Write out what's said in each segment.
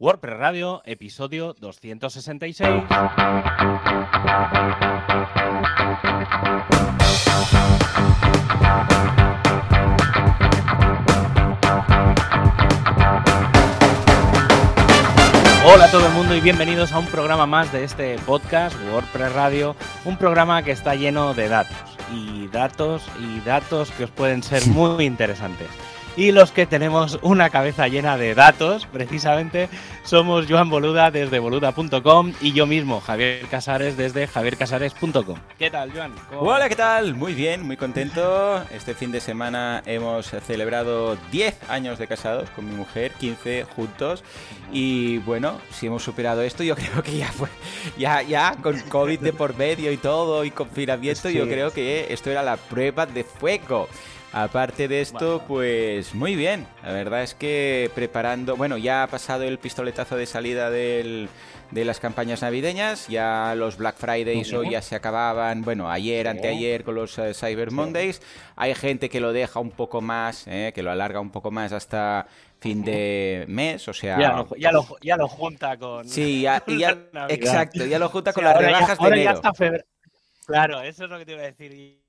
WordPress Radio, episodio 266. Hola a todo el mundo y bienvenidos a un programa más de este podcast, WordPress Radio, un programa que está lleno de datos y datos y datos que os pueden ser muy interesantes. Y los que tenemos una cabeza llena de datos, precisamente, somos Joan Boluda desde boluda.com y yo mismo, Javier Casares, desde javiercasares.com. ¿Qué tal, Joan? Hola, ¿qué tal? Muy bien, muy contento. Este fin de semana hemos celebrado 10 años de casados con mi mujer, 15 juntos. Y bueno, si hemos superado esto, yo creo que ya fue, ya, ya con COVID de por medio y todo, y confinamiento, yo creo que esto era la prueba de fuego. Aparte de esto, pues muy bien. La verdad es que preparando, bueno, ya ha pasado el pistoletazo de salida del, de las campañas navideñas, ya los Black Fridays hoy ya se acababan, bueno, ayer, anteayer con los eh, Cyber Mondays. Hay gente que lo deja un poco más, eh, que lo alarga un poco más hasta fin de mes, o sea... Ya lo, ya lo, ya lo junta con... Sí, ya, y ya exacto, ya lo junta con las rebajas de enero. Febrero. Claro, eso es lo que te iba a decir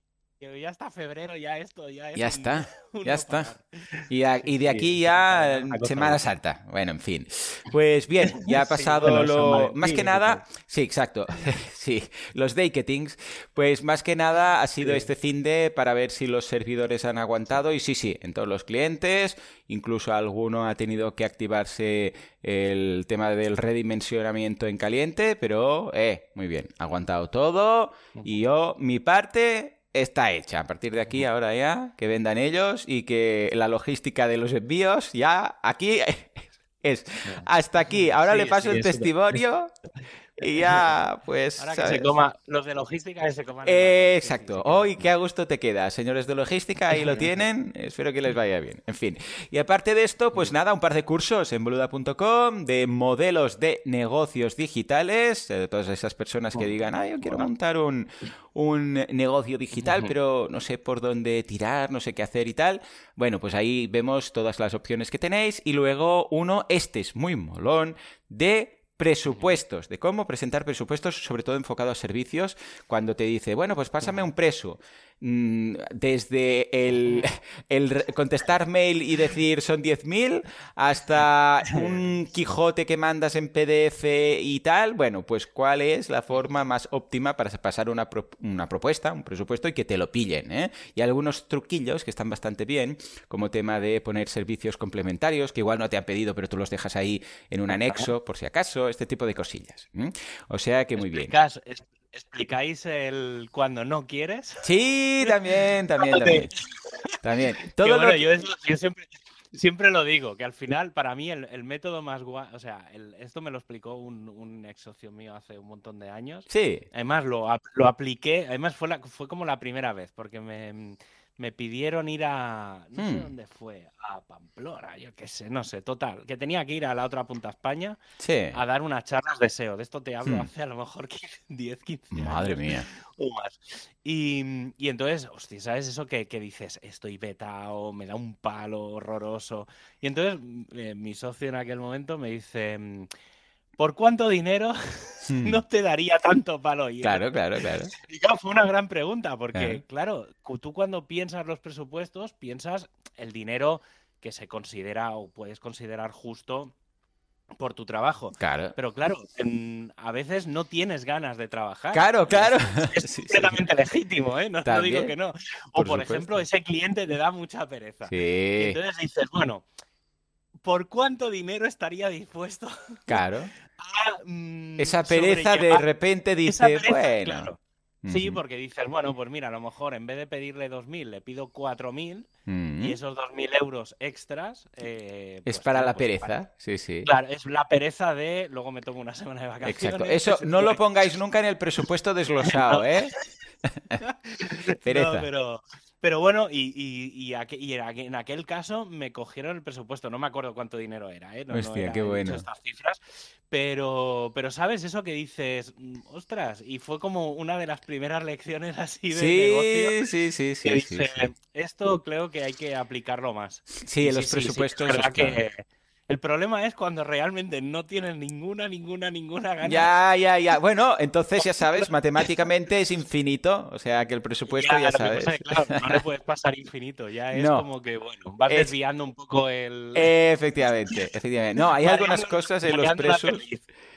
ya está febrero, ya esto, ya Ya está, ya está. Y, de aquí ya Semana Santa. Bueno, en fin. Pues bien, ya ha pasado lo... Más que nada... Sí, exacto. sí, los Dayketings. Pues más que nada ha sido este de para ver si los servidores han aguantado. Y sí, sí, en todos los clientes. Incluso alguno ha tenido que activarse el tema del redimensionamiento en caliente. Pero, eh, muy bien. Ha aguantado todo. Y yo, mi parte está hecha. A partir de aquí, ahora ya, que vendan ellos y que la logística de los envíos ya aquí es hasta aquí. Ahora le paso el testimonio y ya, pues. Ahora que se coma, los de logística que se coman. exacto. Hoy, qué a gusto te queda, señores de logística, ahí lo tienen. Espero que les vaya bien. En fin. Y aparte de esto, pues nada, un par de cursos en boluda.com de modelos de negocios digitales. De todas esas personas que digan, ah, yo quiero montar un, un negocio digital, pero no sé por dónde tirar, no sé qué hacer y tal. Bueno, pues ahí vemos todas las opciones que tenéis. Y luego uno, este es muy molón, de presupuestos, de cómo presentar presupuestos, sobre todo enfocado a servicios, cuando te dice, bueno, pues pásame un preso. Mm, desde el, contestar mail y decir son 10.000 hasta un Quijote que mandas en PDF y tal, bueno, pues cuál es la forma más óptima para pasar una, una propuesta, un presupuesto y que te lo pillen. ¿eh? Y algunos truquillos que están bastante bien, como tema de poner servicios complementarios, que igual no te han pedido, pero tú los dejas ahí en un anexo, por si acaso, este tipo de cosillas. O sea que muy bien. ¿Explicáis el cuando no quieres? Sí, también, también, también. también. Todo yo, siempre, lo digo, que al final, para mí, el, método más guay, o sea, esto me lo explicó un, ex socio mío hace un montón de años. Sí. Además, lo, lo apliqué, además fue, fue como la primera vez, porque me me pidieron ir a. No sé hmm. dónde fue, a Pamplona, yo qué sé, no sé, total. Que tenía que ir a la otra punta España a dar unas charlas de SEO. De esto te hablo hmm. hace a lo mejor 10, 15 años. Madre mía. O más. Y, y entonces, hostia, ¿sabes eso que, que, dices? Estoy o me da un palo horroroso. Y entonces, eh, mi socio en aquel momento me dice ¿por cuánto dinero hmm. no te daría tanto palo? Y claro, claro, claro. Y claro, fue una gran pregunta, porque claro. tú cuando piensas los presupuestos, piensas el dinero que se considera o puedes considerar justo por tu trabajo. Claro. Pero claro, a veces no tienes ganas de trabajar. Claro, claro. Es, completamente legítimo, ¿eh? No, te digo que no. O por, ejemplo, ese cliente te da mucha pereza. Sí. Y entonces dices, bueno, ¿por cuánto dinero estaría dispuesto? Claro. Mm, Esa pereza de repente dice, bueno. Sí, porque dices, bueno, pues mira, a lo mejor en vez de pedirle 2.000, le pido 4.000 y esos 2.000 euros extras... Eh, es pues para la pues pereza, sí, sí. Claro, es la pereza de luego me tomo una semana de vacaciones. Exacto, eso no lo pongáis nunca en el presupuesto desglosado, ¿eh? pereza. No, pero... Pero bueno, y, y, y, en aquel caso me cogieron el presupuesto. No me acuerdo cuánto dinero era, ¿eh? No, Hostia, qué bueno. Estas cifras, pero, pero sabes eso que dices, mm, ostras, y fue como una de las primeras lecciones así de sí, Sí, sí, sí, sí, Esto creo que hay que aplicarlo más. Sí, en los presupuestos. es, verdad que, El problema es cuando realmente no tienes ninguna, ninguna, ninguna gana. Ya, ya, ya. Bueno, entonces ya sabes, matemáticamente es infinito, o sea que el presupuesto ya, sabes. claro, no le puedes pasar infinito, ya es como que, bueno, vas desviando un poco el... Efectivamente, efectivamente. No, hay algunas cosas en los presos...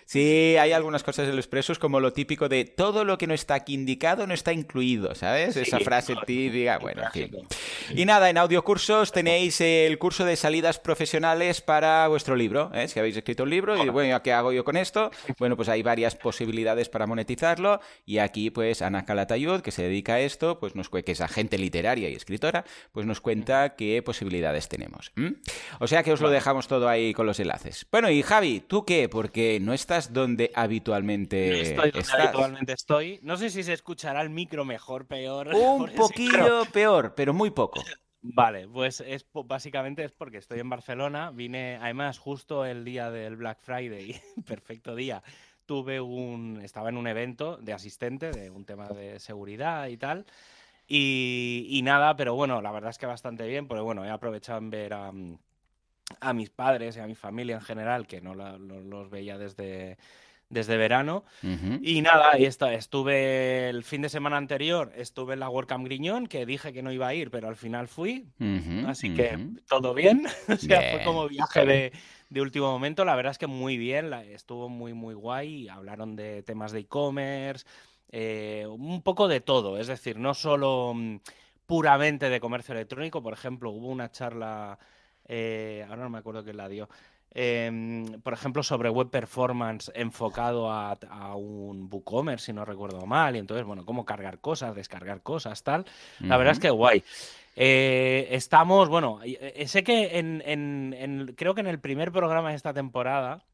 Sí, hay algunas cosas en los presos como lo típico de todo lo que no está aquí indicado no está incluido, ¿sabes? Esa frase típica, bueno, en fin. Y nada, en audiocursos tenéis el curso de salidas profesionales para vuestro libro, ¿eh? Si habéis escrito un libro y bueno, ¿qué hago yo con esto? Bueno, pues hay varias posibilidades para monetizarlo y aquí pues Ana Calatayud, que se dedica a esto, pues nos que es agente literaria y escritora, pues nos cuenta qué posibilidades tenemos. O sea que os lo dejamos todo ahí con los enlaces. Bueno, y Javi, ¿tú qué? Porque no estás donde habitualmente no estoy donde habitualmente estoy. No sé si se escuchará el micro mejor, peor. Un poquillo peor, pero muy poco. Vale, pues es básicamente es porque estoy en Barcelona, vine además justo el día del Black Friday, perfecto día. Tuve un estaba en un evento de asistente de un tema de seguridad y tal. Y, nada, pero bueno, la verdad es que bastante bien, porque bueno, he aprovechado en ver a, a mis padres y a mi familia en general, que no los veía desde, desde verano. Y nada, estuve el fin de semana anterior, estuve en la WordCamp Griñón, que dije que no iba a ir, pero al final fui. así que todo bien. o sea, fue como viaje de, de, último momento. La verdad es que muy bien, estuvo muy, muy guay. Hablaron de temas de e-commerce, eh, un poco de todo. Es decir, no solo mm, puramente de comercio electrónico. Por ejemplo, hubo una charla eh, ahora no me acuerdo quién la dio, em, por ejemplo, sobre web performance enfocado a, un WooCommerce, si no recuerdo mal, y entonces, bueno, cómo cargar cosas, descargar cosas, tal. La verdad es que guay. Eh, estamos, bueno, eh, sé que en, creo que en el primer programa de esta temporada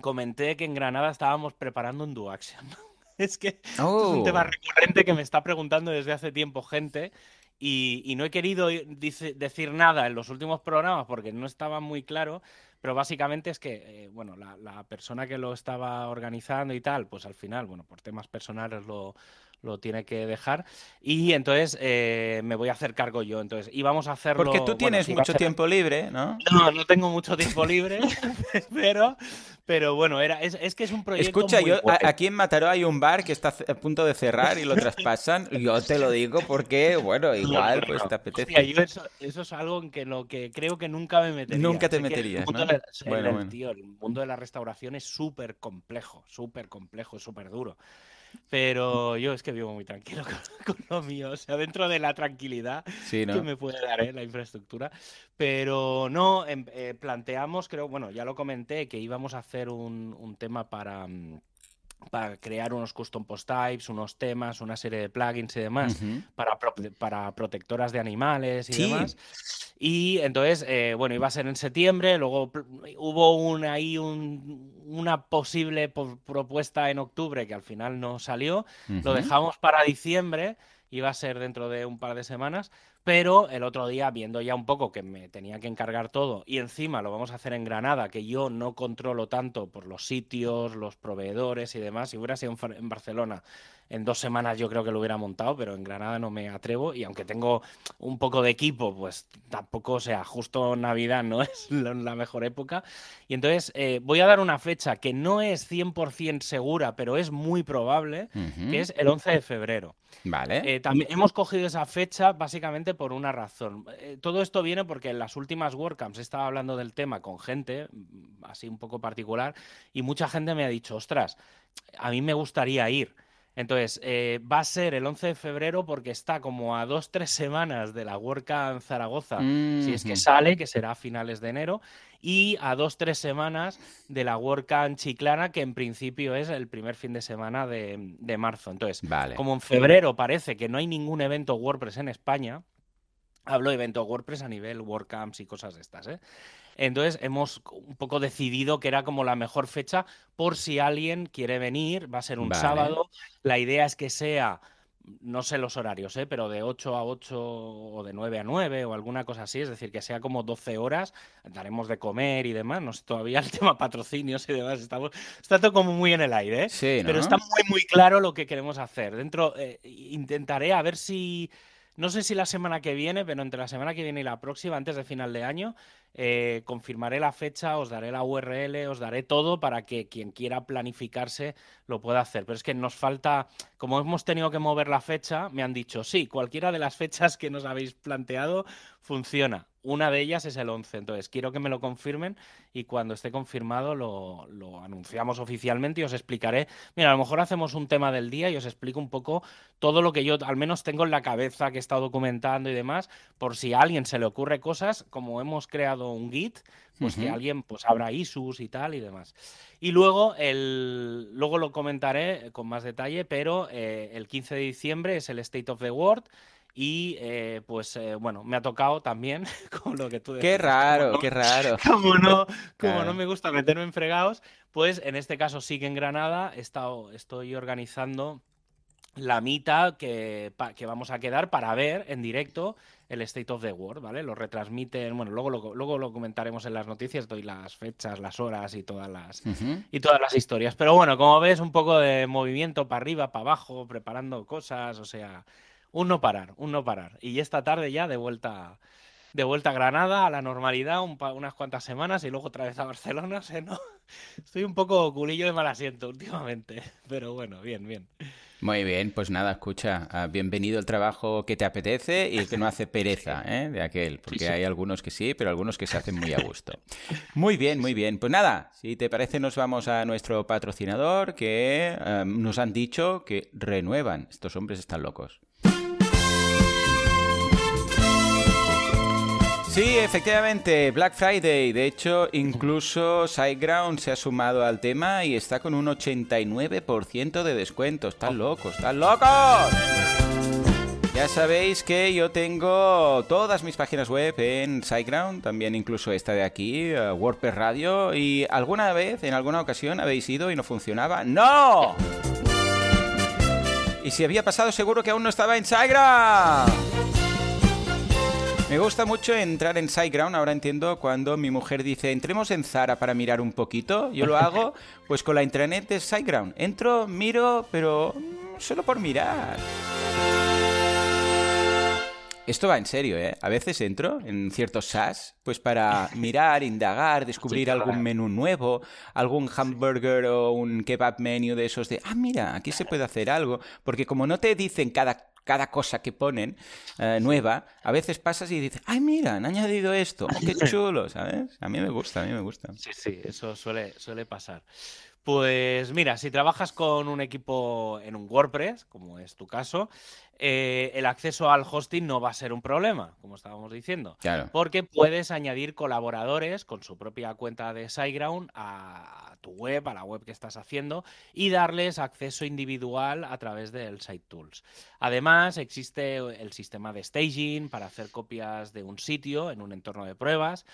comenté que en Granada estábamos preparando un Duaction. es que es un tema oh. recurrente que me está preguntando desde hace tiempo gente y, no he querido decir nada en los últimos programas porque no estaba muy claro, pero básicamente es que, eh, bueno, la, la, persona que lo estaba organizando y tal, pues al final, bueno, por temas personales lo, lo tiene que dejar. Y entonces eh, me voy a hacer cargo yo. Entonces, íbamos a hacerlo. Porque tú tienes mucho tiempo libre, ¿no? No, no tengo mucho tiempo libre, pero, pero bueno, era, es, que es un proyecto. Escucha, yo, aquí en Mataró hay un bar que está a punto de cerrar y lo traspasan. yo te lo digo porque, bueno, igual, pues te apetece. eso, es algo en que lo que creo que nunca me metería. Nunca te meterías. ¿no? bueno, Tío, el mundo de la restauración es súper complejo, súper complejo, súper duro. Pero yo es que vivo muy tranquilo con, lo mío, o sea, dentro de la tranquilidad que me puede dar ¿eh? la infraestructura. Pero no, em, eh, planteamos, creo, bueno, ya lo comenté, que íbamos a hacer un, un tema para... Mm, para crear unos custom post types, unos temas, una serie de plugins y demás para, para protectoras de animales y demás. Y entonces, eh, bueno, iba a ser en septiembre, luego hubo un, ahí una posible propuesta en octubre que al final no salió, lo dejamos para diciembre, iba a ser dentro de un par de semanas, pero el otro día, viendo ya un poco que me tenía que encargar todo y encima lo vamos a hacer en Granada, que yo no controlo tanto por los sitios, los proveedores y demás, si hubiera sido en Barcelona en dos semanas yo creo que lo hubiera montado, pero en Granada no me atrevo y aunque tengo un poco de equipo, pues tampoco, o sea, justo Navidad no es la mejor época. Y entonces eh, voy a dar una fecha que no es 100% segura, pero es muy probable, que es el 11 de febrero. Vale. Eh, también hemos cogido esa fecha básicamente por una razón. Eh, todo esto viene porque en las últimas WordCamps estaba hablando del tema con gente, mm, así un poco particular, y mucha gente me ha dicho, ostras, a mí me gustaría ir. Entonces, eh, va a ser el 11 de febrero porque está como a dos, tres semanas de la WordCamp Zaragoza, si es que sale, que será a finales de enero, y a dos, tres semanas de la WordCamp Chiclana, que en principio es el primer fin de semana de, marzo. Entonces, como en febrero parece que no hay ningún evento WordPress en España, hablo de evento WordPress a nivel WordCamps y cosas de estas, ¿eh? Entonces hemos un poco decidido que era como la mejor fecha por si alguien quiere venir, va a ser un sábado. La idea es que sea, no sé los horarios, ¿eh? pero de 8 a 8 o de 9 a 9 o alguna cosa así, es decir, que sea como 12 horas, daremos de comer y demás, no sé todavía el tema patrocinios y demás, estamos, está todo como muy en el aire, ¿eh? pero está muy muy claro lo que queremos hacer. Dentro, eh, intentaré a ver si no sé si la semana que viene, pero entre la semana que viene y la próxima, antes de final de año, eh, confirmaré la fecha, os daré la URL, os daré todo para que quien quiera planificarse lo pueda hacer. Pero es que nos falta, como hemos tenido que mover la fecha, me han dicho, sí, cualquiera de las fechas que nos habéis planteado funciona. Una de ellas es el 11, entonces quiero que me lo confirmen y cuando esté confirmado lo, anunciamos oficialmente y os explicaré. Mira, a lo mejor hacemos un tema del día y os explico un poco todo lo que yo al menos tengo en la cabeza que he estado documentando y demás, por si a alguien se le ocurre cosas, como hemos creado un Git, pues que alguien pues abra issues y tal y demás. Y luego, el, luego lo comentaré con más detalle, pero eh, el 15 de diciembre es el State of the World y eh, pues eh, bueno, me ha tocado también con lo que tú decías. Qué raro, qué raro. Como no, como no me gusta meterme en fregados, pues en este caso sí que en Granada he estado, estoy organizando la mitad que, que, vamos a quedar para ver en directo el State of the World, ¿vale? Lo retransmiten, bueno, luego lo, luego lo comentaremos en las noticias, doy las fechas, las horas y todas las, y todas las historias. Pero bueno, como ves, un poco de movimiento para arriba, para abajo, preparando cosas, o sea, un no parar, un no parar. Y esta tarde ya de vuelta, de vuelta a Granada, a la normalidad, unas cuantas semanas y luego otra vez a Barcelona. ¿no? Estoy un poco culillo de mal asiento últimamente, pero bueno, bien, bien. Muy bien, pues nada, escucha, ah, bienvenido al trabajo que te apetece y que no hace pereza ¿eh? de aquel, porque hay algunos que sí, pero algunos que se hacen muy a gusto. Muy bien, muy bien. Pues nada, si te parece nos vamos a nuestro patrocinador que ah, nos han dicho que renuevan. Estos hombres están locos. Sí, efectivamente, Black Friday. De hecho, incluso SiteGround se ha sumado al tema y está con un 89% de descuento. Están locos, están locos. Ya sabéis que yo tengo todas mis páginas web en SiteGround, también incluso esta de aquí, uh, WordPress Radio. ¿Y alguna vez, en alguna ocasión, habéis ido y no funcionaba? ¡No! Y si había pasado, seguro que aún no estaba en SiteGround. Me gusta mucho entrar en SiteGround, ahora entiendo cuando mi mujer dice entremos en Zara para mirar un poquito, yo lo hago pues con la intranet de SiteGround. Entro, miro, pero mm, solo por mirar. Esto va en serio, ¿eh? A veces entro en ciertos SaaS, pues para mirar, indagar, descubrir algún menú nuevo, algún hamburger o un kebab menu de esos de, ah, mira, aquí se puede hacer algo, porque como no te dicen cada cada cosa que ponen eh, nueva, a veces pasas y dices, ay, mira, han añadido esto, oh, qué chulo, ¿sabes? A mí me gusta, a mí me gusta. Sí, sí, eso suele, suele pasar. Pues mira, si trabajas con un equipo en un WordPress, como es tu caso, eh, el acceso al hosting no va a ser un problema, como estábamos diciendo. Porque puedes añadir colaboradores con su propia cuenta de SiteGround a tu web, a la web que estás haciendo, y darles acceso individual a través del Site Tools. Además, existe el sistema de staging para hacer copias de un sitio en un entorno de pruebas.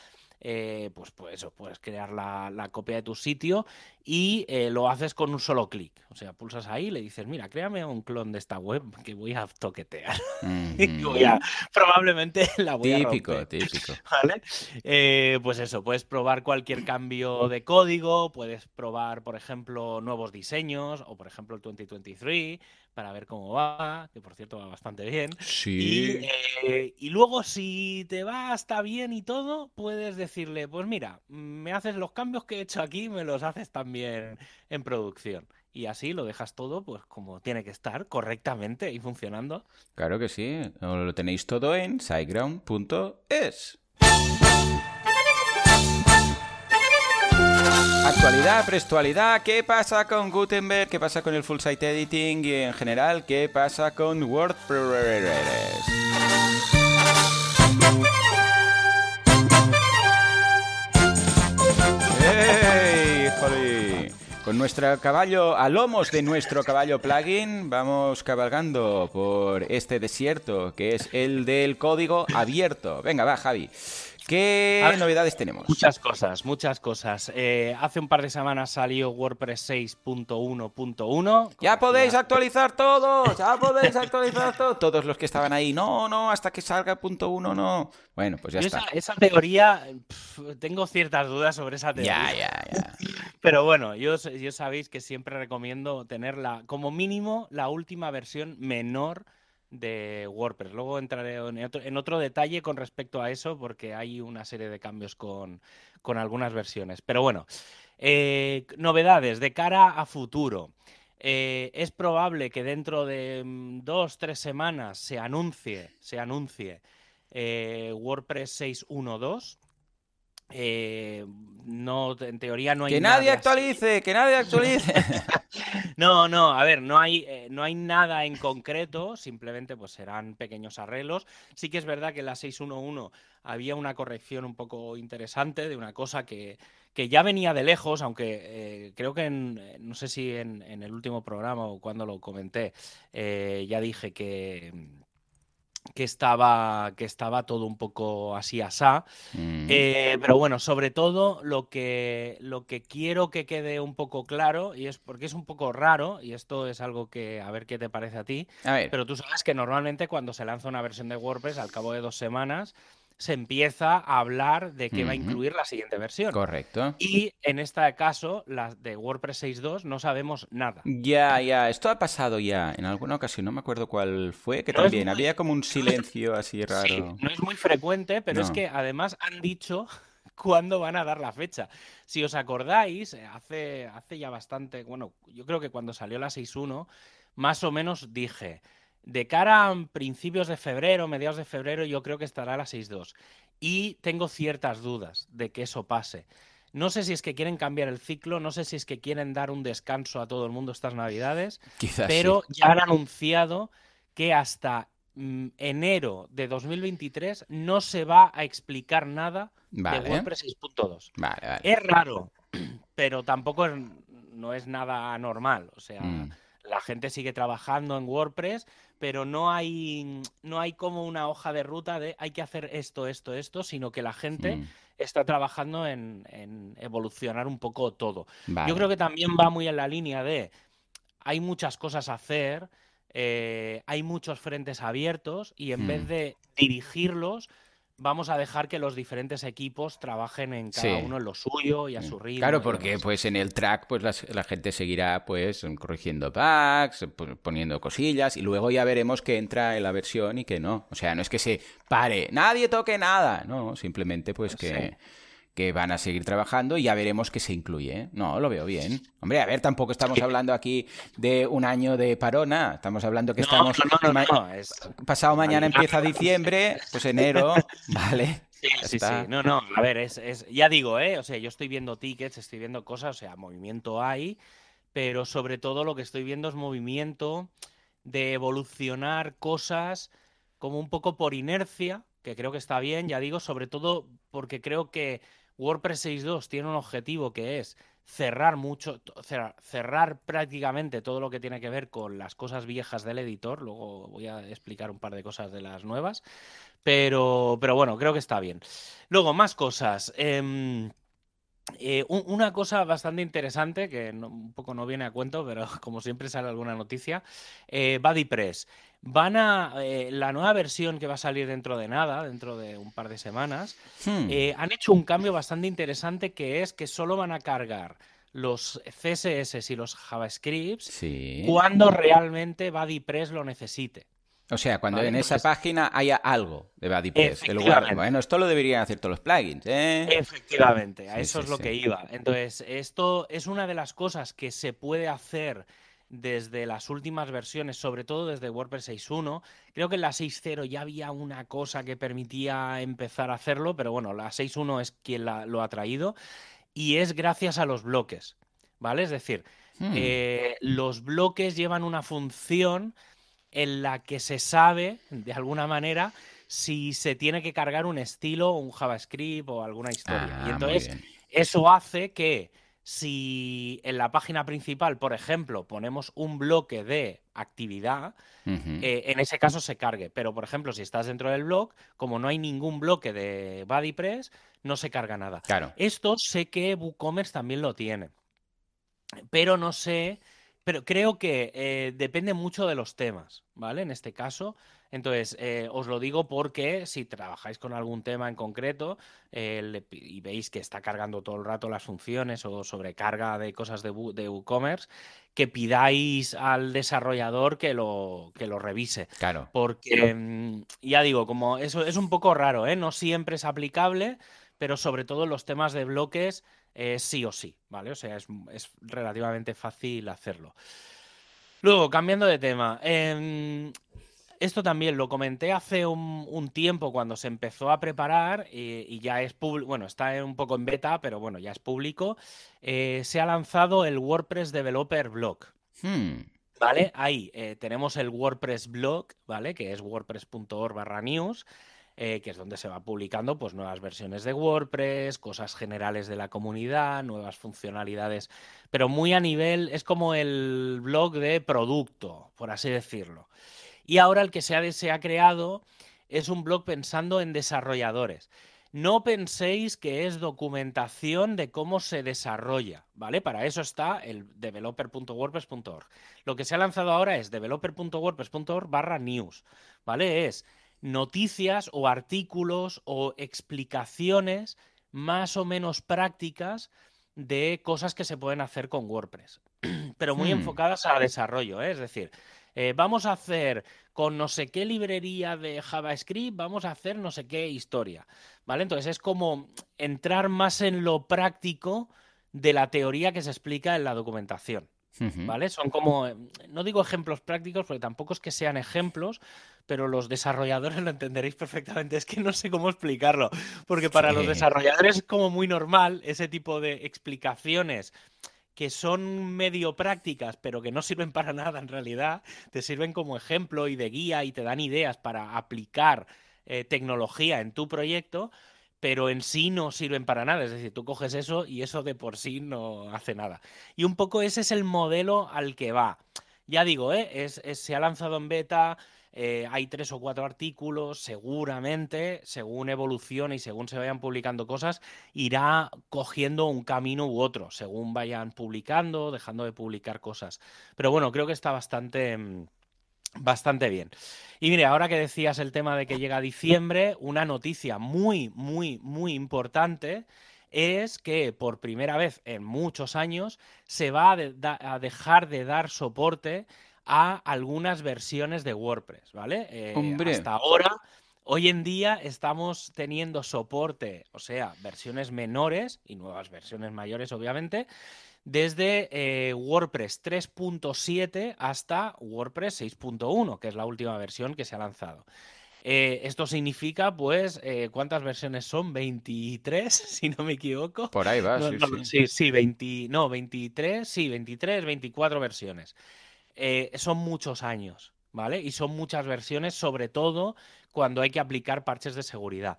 Eh, pues, pues eso, puedes crear la, copia de tu sitio y eh, lo haces con un solo clic. O sea, pulsas ahí y le dices, mira, créame un clon de esta web que voy a toquetear. probablemente la voy a Típico, típico. ¿Vale? Eh, pues eso, puedes probar cualquier cambio de código, puedes probar, por ejemplo, nuevos diseños o, por ejemplo, el 2023 para ver cómo va, que por cierto va bastante bien. Sí. Y, y, luego, si te va hasta bien y todo, puedes decirle, pues mira, me haces los cambios que he hecho aquí, me los haces también en producción. Y así lo dejas todo, pues como tiene que estar, correctamente y funcionando. Claro que sí. Lo tenéis todo en siteground.es. Actualidad, prestualidad, ¿qué pasa con Gutenberg? ¿Qué pasa con el full site editing? Y en general, ¿qué pasa con WordPress? ¡Hey! Con nuestro caballo, a lomos de nuestro caballo plugin, vamos cabalgando por este desierto que es el del código abierto. Venga, va, Javi. ¿Qué novedades tenemos? Muchas cosas, muchas cosas. Eh, hace un par de semanas salió WordPress 6.1.1. Ya podéis actualizar todo, ya podéis actualizar todo. Todos los que estaban ahí, no, no, hasta que salga punto uno, no. Bueno, pues ya está. Esa, teoría, tengo ciertas dudas sobre esa teoría. Ya, ya, ya. Pero bueno, yo, yo sabéis que siempre recomiendo tenerla como mínimo la última versión menor de WordPress. Luego entraré en otro, detalle con respecto a eso porque hay una serie de cambios con, algunas versiones. Pero bueno, eh, novedades de cara a futuro. Eh, es probable que dentro de mm, dos, tres semanas se anuncie, se anuncie eh, WordPress 6.1.2. Eh, no, en teoría no hay. Que nadie actualice, que nadie actualice. no, no, a ver, no hay, eh, no hay nada en concreto, simplemente pues serán pequeños arreglos. Sí que es verdad que en la 6.1.1 había una corrección un poco interesante de una cosa que, que ya venía de lejos, aunque eh, creo que no sé si en, en, el último programa o cuando lo comenté, ya dije que que estaba, que estaba todo un poco así asá. Mm. Eh, pero bueno, sobre todo lo que, lo que quiero que quede un poco claro, y es porque es un poco raro, y esto es algo que a ver qué te parece a ti, pero tú sabes que normalmente cuando se lanza una versión de WordPress, al cabo de dos semanas, se empieza a hablar de qué va a incluir la siguiente versión. Correcto. Y en este caso, la de WordPress 6.2, no sabemos nada. Ya, ya, esto ha pasado ya en alguna ocasión, no me acuerdo cuál fue, que también había como un silencio así raro. Sí, no es muy frecuente, pero es que además han dicho cuándo van a dar la fecha. Si os acordáis, eh, hace, hace ya bastante, bueno, yo creo que cuando salió la 6.1, más o menos dije, de cara a principios de febrero, mediados de febrero, yo creo que estará la 6.2. Y tengo ciertas dudas de que eso pase. No sé si es que quieren cambiar el ciclo, no sé si es que quieren dar un descanso a todo el mundo estas navidades, pero ya han anunciado que hasta mm, enero de 2023 no se va a explicar nada de WordPress 6.2. Es raro, pero tampoco no es nada anormal. O sea, mm. La gente sigue trabajando en WordPress pero no hay, no hay como una hoja de ruta de hay que hacer esto, esto, esto, sino que la gente mm. está trabajando en, evolucionar un poco todo. Yo creo que también va muy en la línea de hay muchas cosas a hacer, eh, hay muchos frentes abiertos y en vez mm. de dirigirlos, vamos a dejar que los diferentes equipos trabajen en cada uno en lo suyo y a su ritmo. Claro, porque pues en el track pues la, gente seguirá pues corrigiendo bugs, poniendo cosillas y luego ya veremos que entra en la versión y que no. O sea, no es que se pare, nadie toque nada, no, simplemente pues que que van a seguir trabajando y ya veremos qué se incluye. ¿eh? No, lo veo bien. Hombre, a ver, tampoco estamos hablando aquí de un año de parona. Estamos hablando que estamos. No, no, no, Pasado mañana empieza diciembre, pues enero, ¿vale? Sí, sí, sí. No, no, a ver, es, es, ya digo, ¿eh? O sea, yo estoy viendo tickets, estoy viendo cosas, o sea, movimiento hay, pero sobre todo lo que estoy viendo es movimiento de evolucionar cosas como un poco por inercia, que creo que está bien, ya digo, sobre todo porque creo que WordPress 6.2 tiene un objetivo que es cerrar mucho, cerrar, prácticamente todo lo que tiene que ver con las cosas viejas del editor. Luego voy a explicar un par de cosas de las nuevas. Pero, pero bueno, creo que está bien. Luego, más cosas. Em, eh, una cosa bastante interesante, que un poco no viene a cuento, pero como siempre sale alguna noticia, eh, BuddyPress. Van a. Eh, la nueva versión que va a salir dentro de nada, dentro de un par de semanas, hmm. eh, han hecho un cambio bastante interesante que es que solo van a cargar los CSS y los JavaScripts cuando realmente BuddyPress lo necesite. O sea, cuando en esa página haya algo de BuddyPress. En lugar, bueno, esto lo deberían hacer todos los plugins. ¿eh? Efectivamente, a eso es lo que iba. Entonces, esto es una de las cosas que se puede hacer desde las últimas versiones, sobre todo desde WordPress 6.1. Creo que en la 6.0 ya había una cosa que permitía empezar a hacerlo, pero bueno, la 6.1 es quien lo ha traído y es gracias a los bloques, ¿vale? Es decir, hmm. eh, los bloques llevan una función en la que se sabe, de alguna manera, si se tiene que cargar un estilo, un JavaScript o alguna historia. y ah, entonces, eso hace que si en la página principal, por ejemplo, ponemos un bloque de actividad, eh, en ese caso se cargue. Pero, por ejemplo, si estás dentro del blog, como no hay ningún bloque de BuddyPress, no se carga nada. Claro. Esto sé que WooCommerce también lo tiene. Pero no sé pero creo que eh, depende mucho de los temas, ¿vale? En este caso. Entonces, eh, os lo digo porque si trabajáis con algún tema en concreto eh, y veis que está cargando todo el rato las funciones o sobrecarga de cosas de, WooCommerce, que pidáis al desarrollador que lo, que lo revise. Claro. Porque, mm, ya digo, como eso es un poco raro, ¿eh? No siempre es aplicable, pero sobre todo en los temas de bloques sí o sí, ¿vale? O sea, es, relativamente fácil hacerlo. Luego, cambiando de tema, em, esto también lo comenté hace un, tiempo cuando se empezó a preparar y, ya es público, bueno, está un poco en beta, pero bueno, ya es público. Eh, se ha lanzado el WordPress Developer Blog. Hmm. ¿Vale? Ahí eh, tenemos el WordPress Blog, ¿vale? Que es wordpress.org barra news. Eh, que es donde se va publicando pues, nuevas versiones de WordPress, cosas generales de la comunidad, nuevas funcionalidades, pero muy a nivel, es como el blog de producto, por así decirlo. Y ahora el que se ha, se ha creado es un blog pensando en desarrolladores. No penséis que es documentación de cómo se desarrolla, ¿vale? Para eso está el developer.wordpress.org. Lo que se ha lanzado ahora es developer.wordpress.org barra news, ¿vale? Es noticias o artículos o explicaciones más o menos prácticas de cosas que se pueden hacer con WordPress, pero muy hmm. enfocadas a desarrollo, ¿eh? es decir, eh, vamos a hacer con no sé qué librería de JavaScript, vamos a hacer no sé qué historia, ¿vale? Entonces es como entrar más en lo práctico de la teoría que se explica en la documentación. ¿Vale? Son como, no digo ejemplos prácticos, porque tampoco es que sean ejemplos, pero los desarrolladores lo entenderéis perfectamente. Es que no sé cómo explicarlo, porque para los desarrolladores es como muy normal ese tipo de explicaciones que son medio prácticas, pero que no sirven para nada en realidad, te sirven como ejemplo y de guía y te dan ideas para aplicar eh, tecnología en tu proyecto, pero en sí no sirven para nada. Es decir, tú coges eso y eso de por sí no hace nada. Y un poco ese es el modelo al que va. Ya digo, ¿eh? se ha lanzado en beta, eh, hay tres o cuatro artículos, seguramente, según evolucione y según se vayan publicando cosas, irá cogiendo un camino u otro, según vayan publicando, dejando de publicar cosas. Pero bueno, creo que está bastante... Bastante bien. Y mire, ahora que decías el tema de que llega diciembre, una noticia muy, muy, muy importante es que por primera vez en muchos años se va a, dejar de dar soporte a algunas versiones de WordPress, ¿vale? Eh, hasta ahora, hoy en día estamos teniendo soporte, o sea, versiones menores y nuevas versiones mayores, obviamente, desde eh, WordPress 3.7 hasta WordPress 6.1, que es la última versión que se ha lanzado. Eh, esto significa, pues, eh, ¿cuántas versiones son? 23, si no me equivoco. Por ahí va, sí, sí. Sí, 20, no, 23, sí, 23, 24 versiones. son muchos años, ¿vale? Y son muchas versiones, sobre todo cuando hay que aplicar parches de seguridad.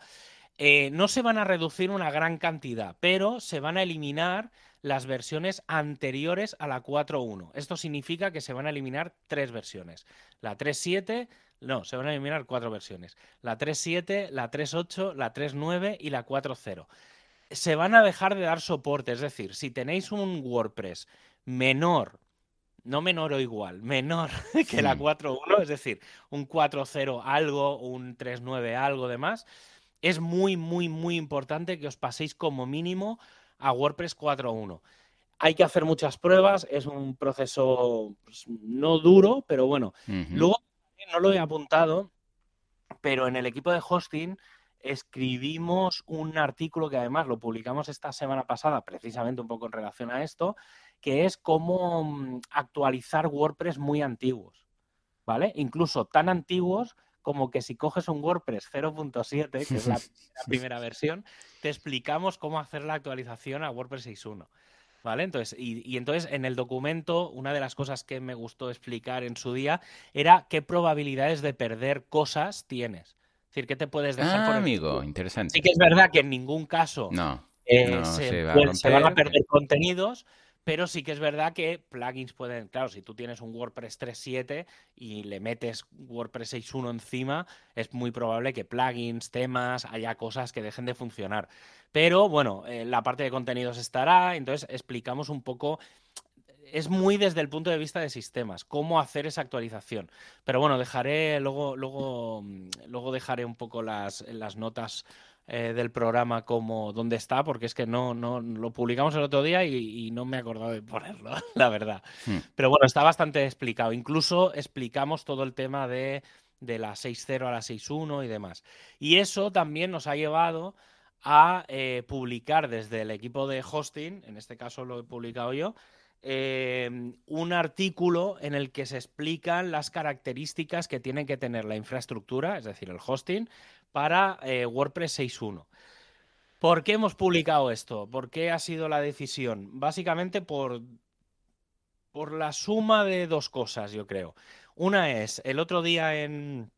no se van a reducir una gran cantidad, pero se van a eliminar las versiones anteriores a la 4.1. Esto significa que se van a eliminar tres versiones. La 3.7, no, se van a eliminar cuatro versiones. La 3.7, la 3.8, la 3.9 y la 4.0. Se van a dejar de dar soporte, es decir, si tenéis un WordPress menor, no menor o igual, menor que la 4.1, es decir, un 4.0 algo, un 3.9 algo de más, es muy, muy, muy importante que os paséis como mínimo a WordPress 4.1. Hay que hacer muchas pruebas, es un proceso pues, no duro, pero bueno. Luego, no lo he apuntado, pero en el equipo de hosting escribimos un artículo que además lo publicamos esta semana pasada, precisamente un poco en relación a esto, que es cómo mm, actualizar WordPress muy antiguos, ¿vale? Incluso tan antiguos como que si coges un WordPress 0.7, que es la, primera versión, te explicamos cómo hacer la actualización a WordPress 6.1. ¿Vale? Entonces, y, entonces en el documento, una de las cosas que me gustó explicar en su día era qué probabilidades de perder cosas tienes. Es decir, qué te puedes dejar ah, amigo, interesante. Sí que es verdad que en ningún caso no, eh, se, van a perder contenidos, pero sí que es verdad que plugins pueden, claro, si tú tienes un WordPress 3.7 y le metes WordPress 6.1 encima, es muy probable que plugins, temas, haya cosas que dejen de funcionar. Pero bueno, eh, la parte de contenidos estará, entonces explicamos un poco es muy desde el punto de vista de sistemas, cómo hacer esa actualización. Pero bueno, dejaré, luego, luego, mm, luego dejaré un poco las, las notas eh, del programa como dónde está, porque es que no, no lo publicamos el otro día y, no me he acordado de ponerlo, la verdad. Hmm. Pero bueno, está bastante explicado. Incluso explicamos todo el tema de, de la 6.0 a la 6.1 y demás. Y eso también nos ha llevado a eh, publicar desde el equipo de hosting, en este caso lo he publicado yo, Em, un artículo en el que se explican las características que tiene que tener la infraestructura, es decir, el hosting, para eh, WordPress 6.1. ¿Por qué hemos publicado esto? ¿Por qué ha sido la decisión? Básicamente por, por la suma de dos cosas, yo creo. Una es, el otro día en...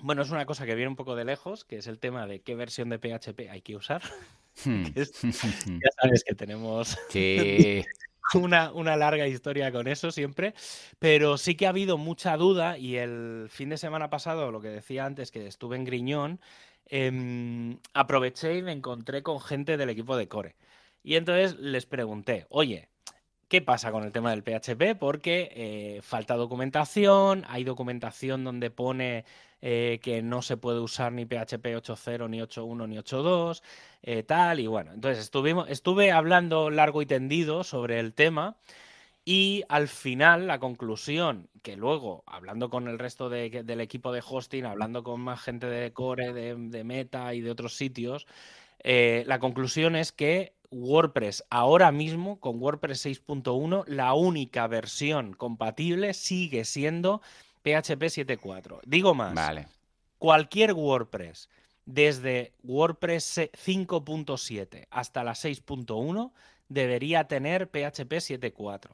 Bueno, es una cosa que viene un poco de lejos, que es el tema de qué versión de PHP hay que usar. Hmm. ya sabes que tenemos... Sí. una, una, larga historia con eso siempre, pero sí que ha habido mucha duda y el fin de semana pasado, lo que decía antes, que estuve en Griñón, em, aproveché y me encontré con gente del equipo de Core. Y entonces les pregunté, oye, ¿Qué pasa con el tema del PHP? Porque eh, falta documentación, hay documentación donde pone eh, que no se puede usar ni PHP 8.0, ni 8.1, ni 8.2, eh, tal, y bueno, entonces estuvimos, estuve hablando largo y tendido sobre el tema y al final la conclusión, que luego, hablando con el resto del equipo de hosting, hablando con más gente de Core, de, de Meta y de otros sitios, la conclusión es que WordPress ahora mismo con WordPress 6.1 la única versión compatible sigue siendo PHP 7.4. Digo más. Vale. Cualquier WordPress desde WordPress 5.7 hasta la 6.1 debería tener PHP 7.4.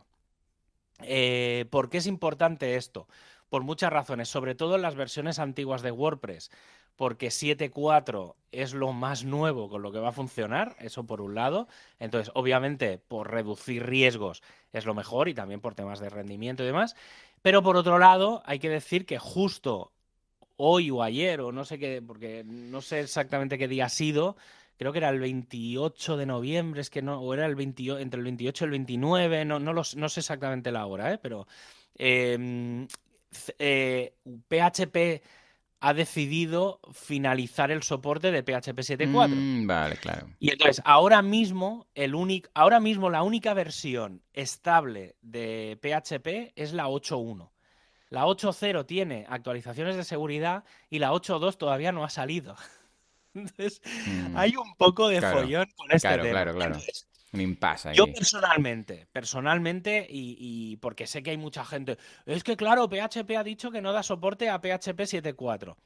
Eh, ¿Por qué es importante esto? Por muchas razones, sobre todo en las versiones antiguas de WordPress porque 7.4 es lo más nuevo con lo que va a funcionar, eso por un lado. Entonces, obviamente, por reducir riesgos es lo mejor y también por temas de rendimiento y demás. Pero por otro lado, hay que decir que justo hoy o ayer, o no sé qué, porque no sé exactamente qué día ha sido, creo que era el 28 de noviembre, es que no, o era el 28, entre el 28 y el 29, no, no, no sé exactamente la hora, ¿eh? pero PHP ha decidido finalizar el soporte de PHP 7.4. Mm, vale, claro. Y entonces, ahora mismo, el ahora mismo la única versión estable de PHP es la 8.1. La 8.0 tiene actualizaciones de seguridad y la 8.2 todavía no ha salido. Entonces, mm. hay un poco de follón con este claro, tema. Claro, claro, yo personalmente, personalmente, y, porque sé que hay mucha gente, es que claro, PHP ha dicho que no da soporte a PHP 7.4.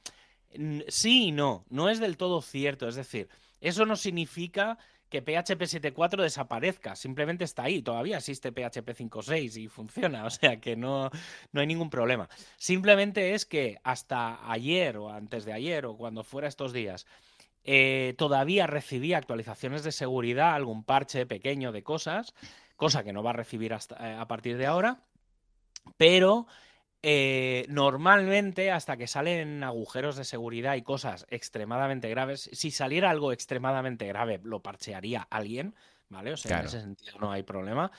Sí y no, no es del todo cierto. Es decir, eso no significa que PHP 7.4 desaparezca, simplemente está ahí, todavía existe PHP 5.6 y funciona, o sea que no, no hay ningún problema. Simplemente es que hasta ayer o antes de ayer o cuando fuera estos días, eh, todavía recibía actualizaciones de seguridad, algún parche pequeño de cosas, cosa que no va a recibir hasta, eh, a partir de ahora, pero eh, normalmente hasta que salen agujeros de seguridad y cosas extremadamente graves, si saliera algo extremadamente grave, lo parchearía alguien, ¿vale? O sea, en ese sentido no hay problema.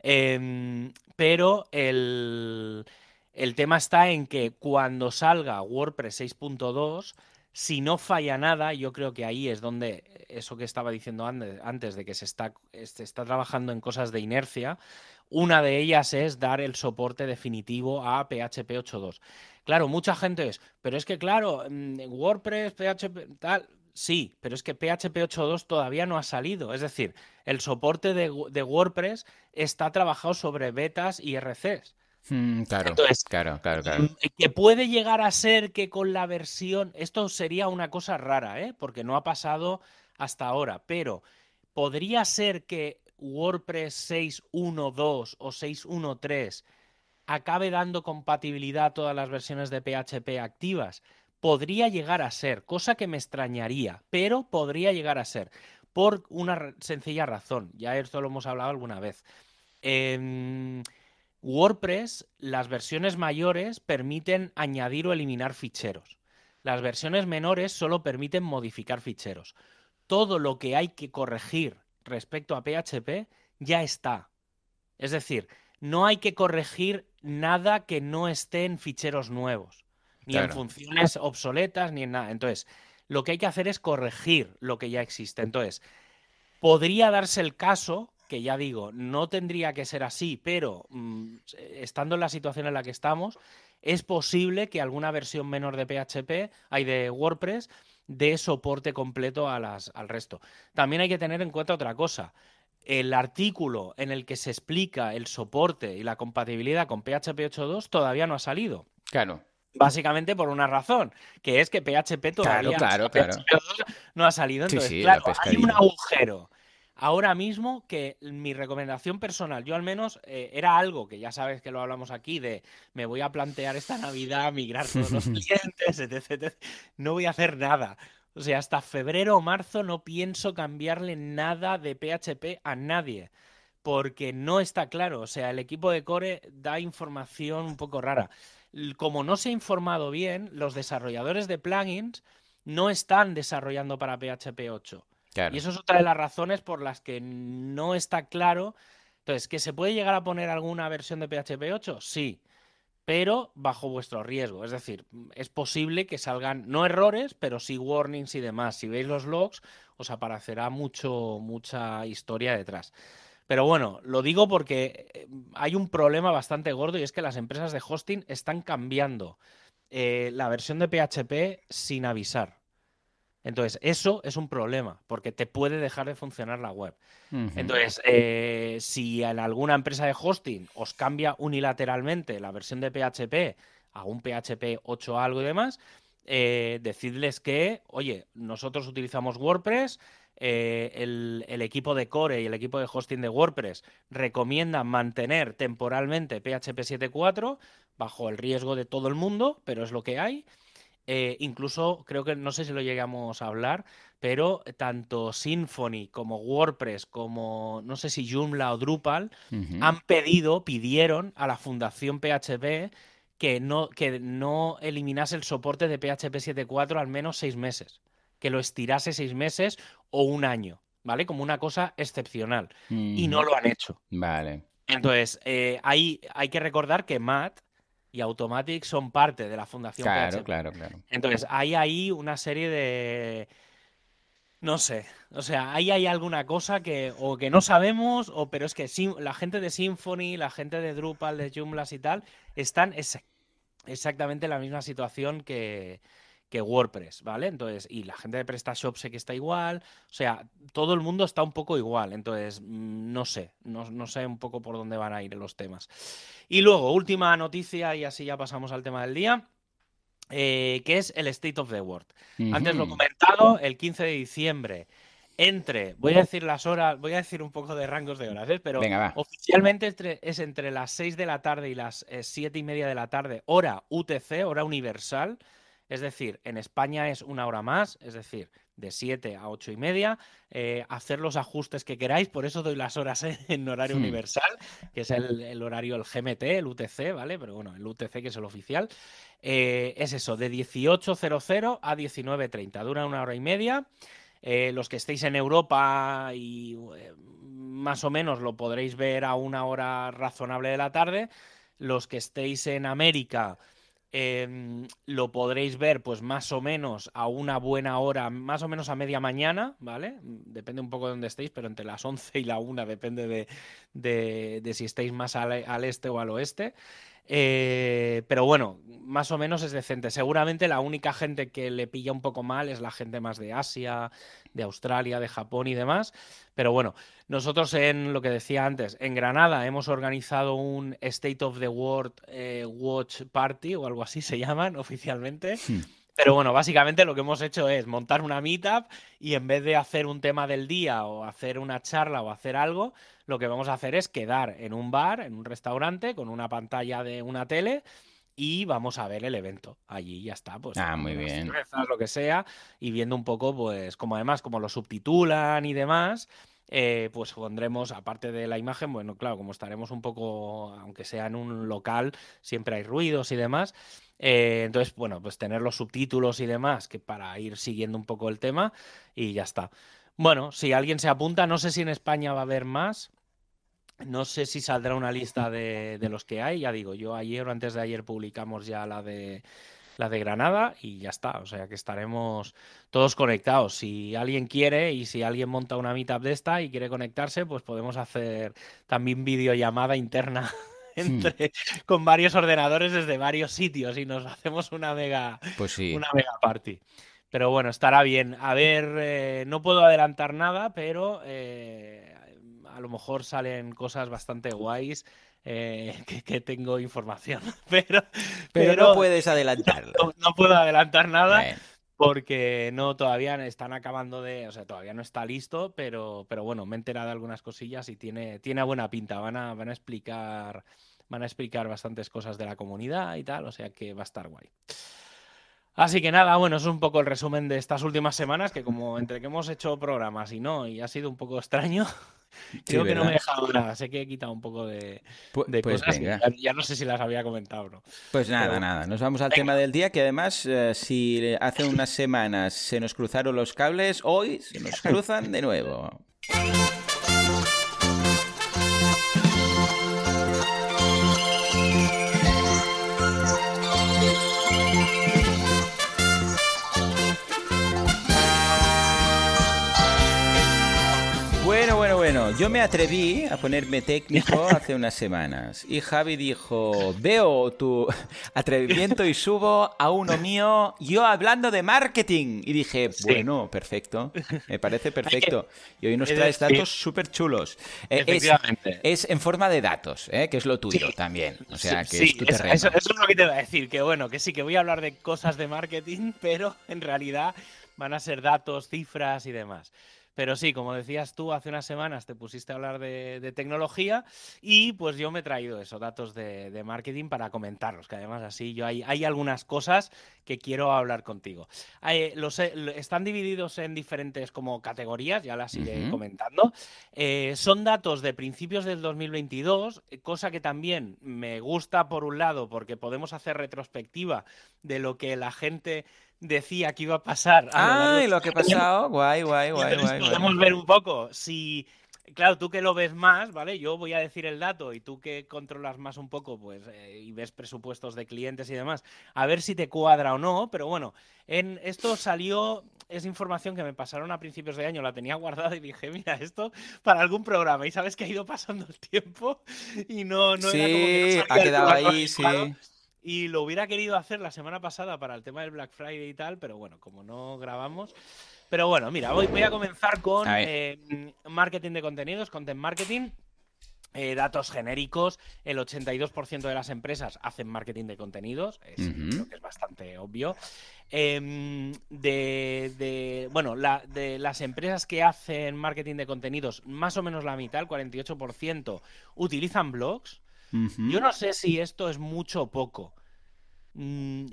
Em, pero el, el tema está en que cuando salga WordPress 6.2 si no falla nada, yo creo que ahí es donde eso que estaba diciendo antes, de que se está, está trabajando en cosas de inercia, una de ellas es dar el soporte definitivo a PHP 8.2. Claro, mucha gente es, pero es que claro, mm, WordPress, PHP, tal, sí, pero es que PHP 8.2 todavía no ha salido. Es decir, el soporte de, de WordPress está trabajado sobre betas y RCs. Mm, claro, claro, claro, claro. Mm, que puede llegar a ser que con la versión, esto sería una cosa rara, ¿eh? porque no ha pasado hasta ahora, pero podría ser que WordPress 6.1.2 o 6.1.3 acabe dando compatibilidad a todas las versiones de PHP activas. Podría llegar a ser, cosa que me extrañaría, pero podría llegar a ser, por una sencilla razón. Ya esto lo hemos hablado alguna vez. Eh, WordPress, las versiones mayores permiten añadir o eliminar ficheros. Las versiones menores solo permiten modificar ficheros. Todo lo que hay que corregir respecto a PHP ya está. Es decir, no hay que corregir nada que no esté en ficheros nuevos, ni en funciones obsoletas, ni en nada. Entonces, lo que hay que hacer es corregir lo que ya existe. Entonces, podría darse el caso, que ya digo, no tendría que ser así, pero mm, estando en la situación en la que estamos, es posible que alguna versión menor de PHP, hay de WordPress, dé soporte completo a las, al resto. También hay que tener en cuenta otra cosa el artículo en el que se explica el soporte y la compatibilidad con PHP 8.2 todavía no ha salido. Claro. Básicamente por una razón, que es que PHP todavía no ha salido. Entonces, claro, hay un agujero. Ahora mismo que mi recomendación personal, yo al menos eh, era algo que ya sabes que lo hablamos aquí de me voy a plantear esta Navidad migrar todos los clientes, etc. No voy a hacer nada. O sea, hasta febrero o marzo no pienso cambiarle nada de PHP a nadie. Porque no está claro. O sea, el equipo de Core da información un poco rara. Como no se ha informado bien, los desarrolladores de plugins no están desarrollando para PHP 8. Y eso es otra de las razones por las que no está claro. Entonces, ¿que se puede llegar a poner alguna versión de PHP 8? Sí pero bajo vuestro riesgo. Es decir, es posible que salgan, no errores, pero sí warnings y demás. Si veis los logs, os aparecerá mucho, mucha historia detrás. Pero bueno, lo digo porque eh, hay un problema bastante gordo y es que las empresas de hosting están cambiando eh, la versión de PHP sin avisar. Entonces, eso es un problema, porque te puede dejar de funcionar la web. Entonces, eh, si en alguna empresa de hosting os cambia unilateralmente la versión de PHP a un PHP 8 algo y demás, eh, decidles que, oye, nosotros utilizamos WordPress, eh, el, el, equipo de Core y el equipo de hosting de WordPress recomiendan mantener temporalmente PHP 7.4 bajo el riesgo de todo el mundo, pero es lo que hay. Eh, incluso creo que no sé si lo llegamos a hablar, pero tanto Symfony como WordPress, como no sé si Joomla o Drupal, han pedido, pidieron a la Fundación PHP que no, que no eliminase el soporte de PHP 7.4 al menos seis meses, que lo estirase seis meses o un año, ¿vale? Como una cosa excepcional. Y no lo han hecho. Vale. Entonces, eh, hay, hay que recordar que Matt y Automatic son parte de la fundación claro, Claro, claro. Entonces, hay ahí una serie de... No sé, o sea, ahí hay alguna cosa que o que no sabemos, o pero es que la gente de Symfony, la gente de Drupal, de Joomla y tal, están exactamente en la misma situación que, que WordPress, ¿vale? Entonces, y la gente de PrestaShop sé que está igual, o sea, todo el mundo está un poco igual, entonces, mm, no sé, no, sé un poco por dónde van a ir los temas. Y luego, última noticia, y así ya pasamos al tema del día. Eh, que es el State of the World. Antes lo he comentado, el 15 de diciembre, entre, voy a decir las horas, voy a decir un poco de rangos de horas, ¿eh? pero oficialmente es entre las 6 de la tarde y las 7 eh, y media de la tarde, hora UTC, hora universal, es decir, en España es una hora más, es decir, de 7 a 8 y media, eh, hacer los ajustes que queráis, por eso doy las horas en horario hmm. universal, que es el, horario, el GMT, el UTC, ¿vale? Pero bueno, el UTC que es el oficial, eh, es eso, de 18.00 a 19.30, dura una hora y media. Eh, los que estéis en Europa y más o menos lo podréis ver a una hora razonable de la tarde. Los que estéis en América Em, lo podréis ver, pues más o menos a una buena hora, más o menos a media mañana, ¿vale? Depende un poco de dónde estéis, pero entre las 11 y la 1 depende de, si estáis más al, este o al oeste. Eh, pero bueno, más o menos es decente. Seguramente la única gente que le pilla un poco mal es la gente más de Asia, de Australia, de Japón y demás. Pero bueno, nosotros en lo que decía antes, en Granada hemos organizado un State of the World eh, Watch Party o algo así se llaman oficialmente. Hmm. Pero bueno, básicamente lo que hemos hecho es montar una meetup y en vez de hacer un tema del día o hacer una charla o hacer algo, lo que vamos a hacer es quedar en un bar, en un restaurante, con una pantalla de una tele y vamos a ver el evento. Allí ya está, pues. Ah, muy bien. lo que sea, y viendo un poco, pues, como además, como lo subtitulan y demás, eh, pues pondremos, aparte de la imagen, bueno, claro, como estaremos un poco, aunque sea en un local, siempre hay ruidos y demás. Eh, entonces, bueno, pues tener los subtítulos y demás, que para ir siguiendo un poco el tema y ya está. Bueno, si alguien se apunta, no sé si en España va a haber más. No sé si saldrá una lista de, de los que hay, ya digo, yo ayer o antes de ayer publicamos ya la de la de Granada y ya está. O sea que estaremos todos conectados. Si alguien quiere y si alguien monta una meetup de esta y quiere conectarse, pues podemos hacer también videollamada interna. Hmm. Entre, con varios ordenadores desde varios sitios y nos hacemos una mega, pues sí. una mega party. Pero bueno, estará bien. A ver, eh, no puedo adelantar nada, pero eh, a lo mejor salen cosas bastante guays eh, que, tengo información. Pero, pero, no puedes adelantarlo. No, puedo adelantar nada. Porque no, todavía están acabando de. O sea, todavía no está listo, pero, pero bueno, me he enterado de algunas cosillas y tiene, tiene buena pinta. Van a, van a explicar. Van a explicar bastantes cosas de la comunidad y tal, o sea que va a estar guay. Así que nada, bueno, es un poco el resumen de estas últimas semanas, que como entre que hemos hecho programas y no, y ha sido un poco extraño, Creo que no me he dejado nada, sé que he quitado un poco de, pues cosas. Ya, no sé si las había comentado no. Pues nada, nada. Nos vamos al tema del día, que además, eh, si hace unas semanas se nos cruzaron los cables, hoy se nos cruzan de nuevo. Yo me atreví a ponerme técnico hace unas semanas y Javi dijo, veo tu atrevimiento y subo a uno mío, yo hablando de marketing. Y dije, bueno, perfecto, me parece perfecto. Y hoy nos traes datos súper chulos. Eh, es, en forma de datos, eh, que es lo tuyo también. O sea, que es tu terreno. Eso, eso es lo que te iba a decir, que bueno, que sí, que voy a hablar de cosas de marketing, pero en realidad van a ser datos, cifras y demás. Pero sí, como decías tú, hace unas semanas te pusiste a hablar de, tecnología y pues yo me he traído esos datos de, marketing para comentarlos, que además así yo hay, hay algunas cosas que quiero hablar contigo. los, están divididos en diferentes como categorías, ya las iré comentando. Eh, son datos de principios del 2022, cosa que también me gusta por un lado porque podemos hacer retrospectiva de lo que la gente decía que iba a pasar. Ah, y lo que ha pasado, guay, guay, guay, guay. Podemos ver un poco si. Claro, tú que lo ves más, ¿vale? Yo voy a decir el dato y tú que controlas más un poco, pues, eh, y ves presupuestos de clientes y demás, a ver si te cuadra o no. Pero bueno, en esto salió, es información que me pasaron a principios de año, la tenía guardada y dije, mira, esto para algún programa. Y sabes que ha ido pasando el tiempo y no, no sí, era como que ha quedado ahí, sí. Y lo hubiera querido hacer la semana pasada para el tema del Black Friday y tal, pero bueno, como no grabamos. Pero bueno, mira, voy, voy a comenzar con eh, marketing de contenidos, content marketing. Eh, datos genéricos, el 82% de las empresas hacen marketing de contenidos, es, creo que es bastante obvio. Em, de, bueno, de las empresas que hacen marketing de contenidos, más o menos la mitad, el 48%, utilizan blogs. Yo no sé si esto es mucho o poco. Mm,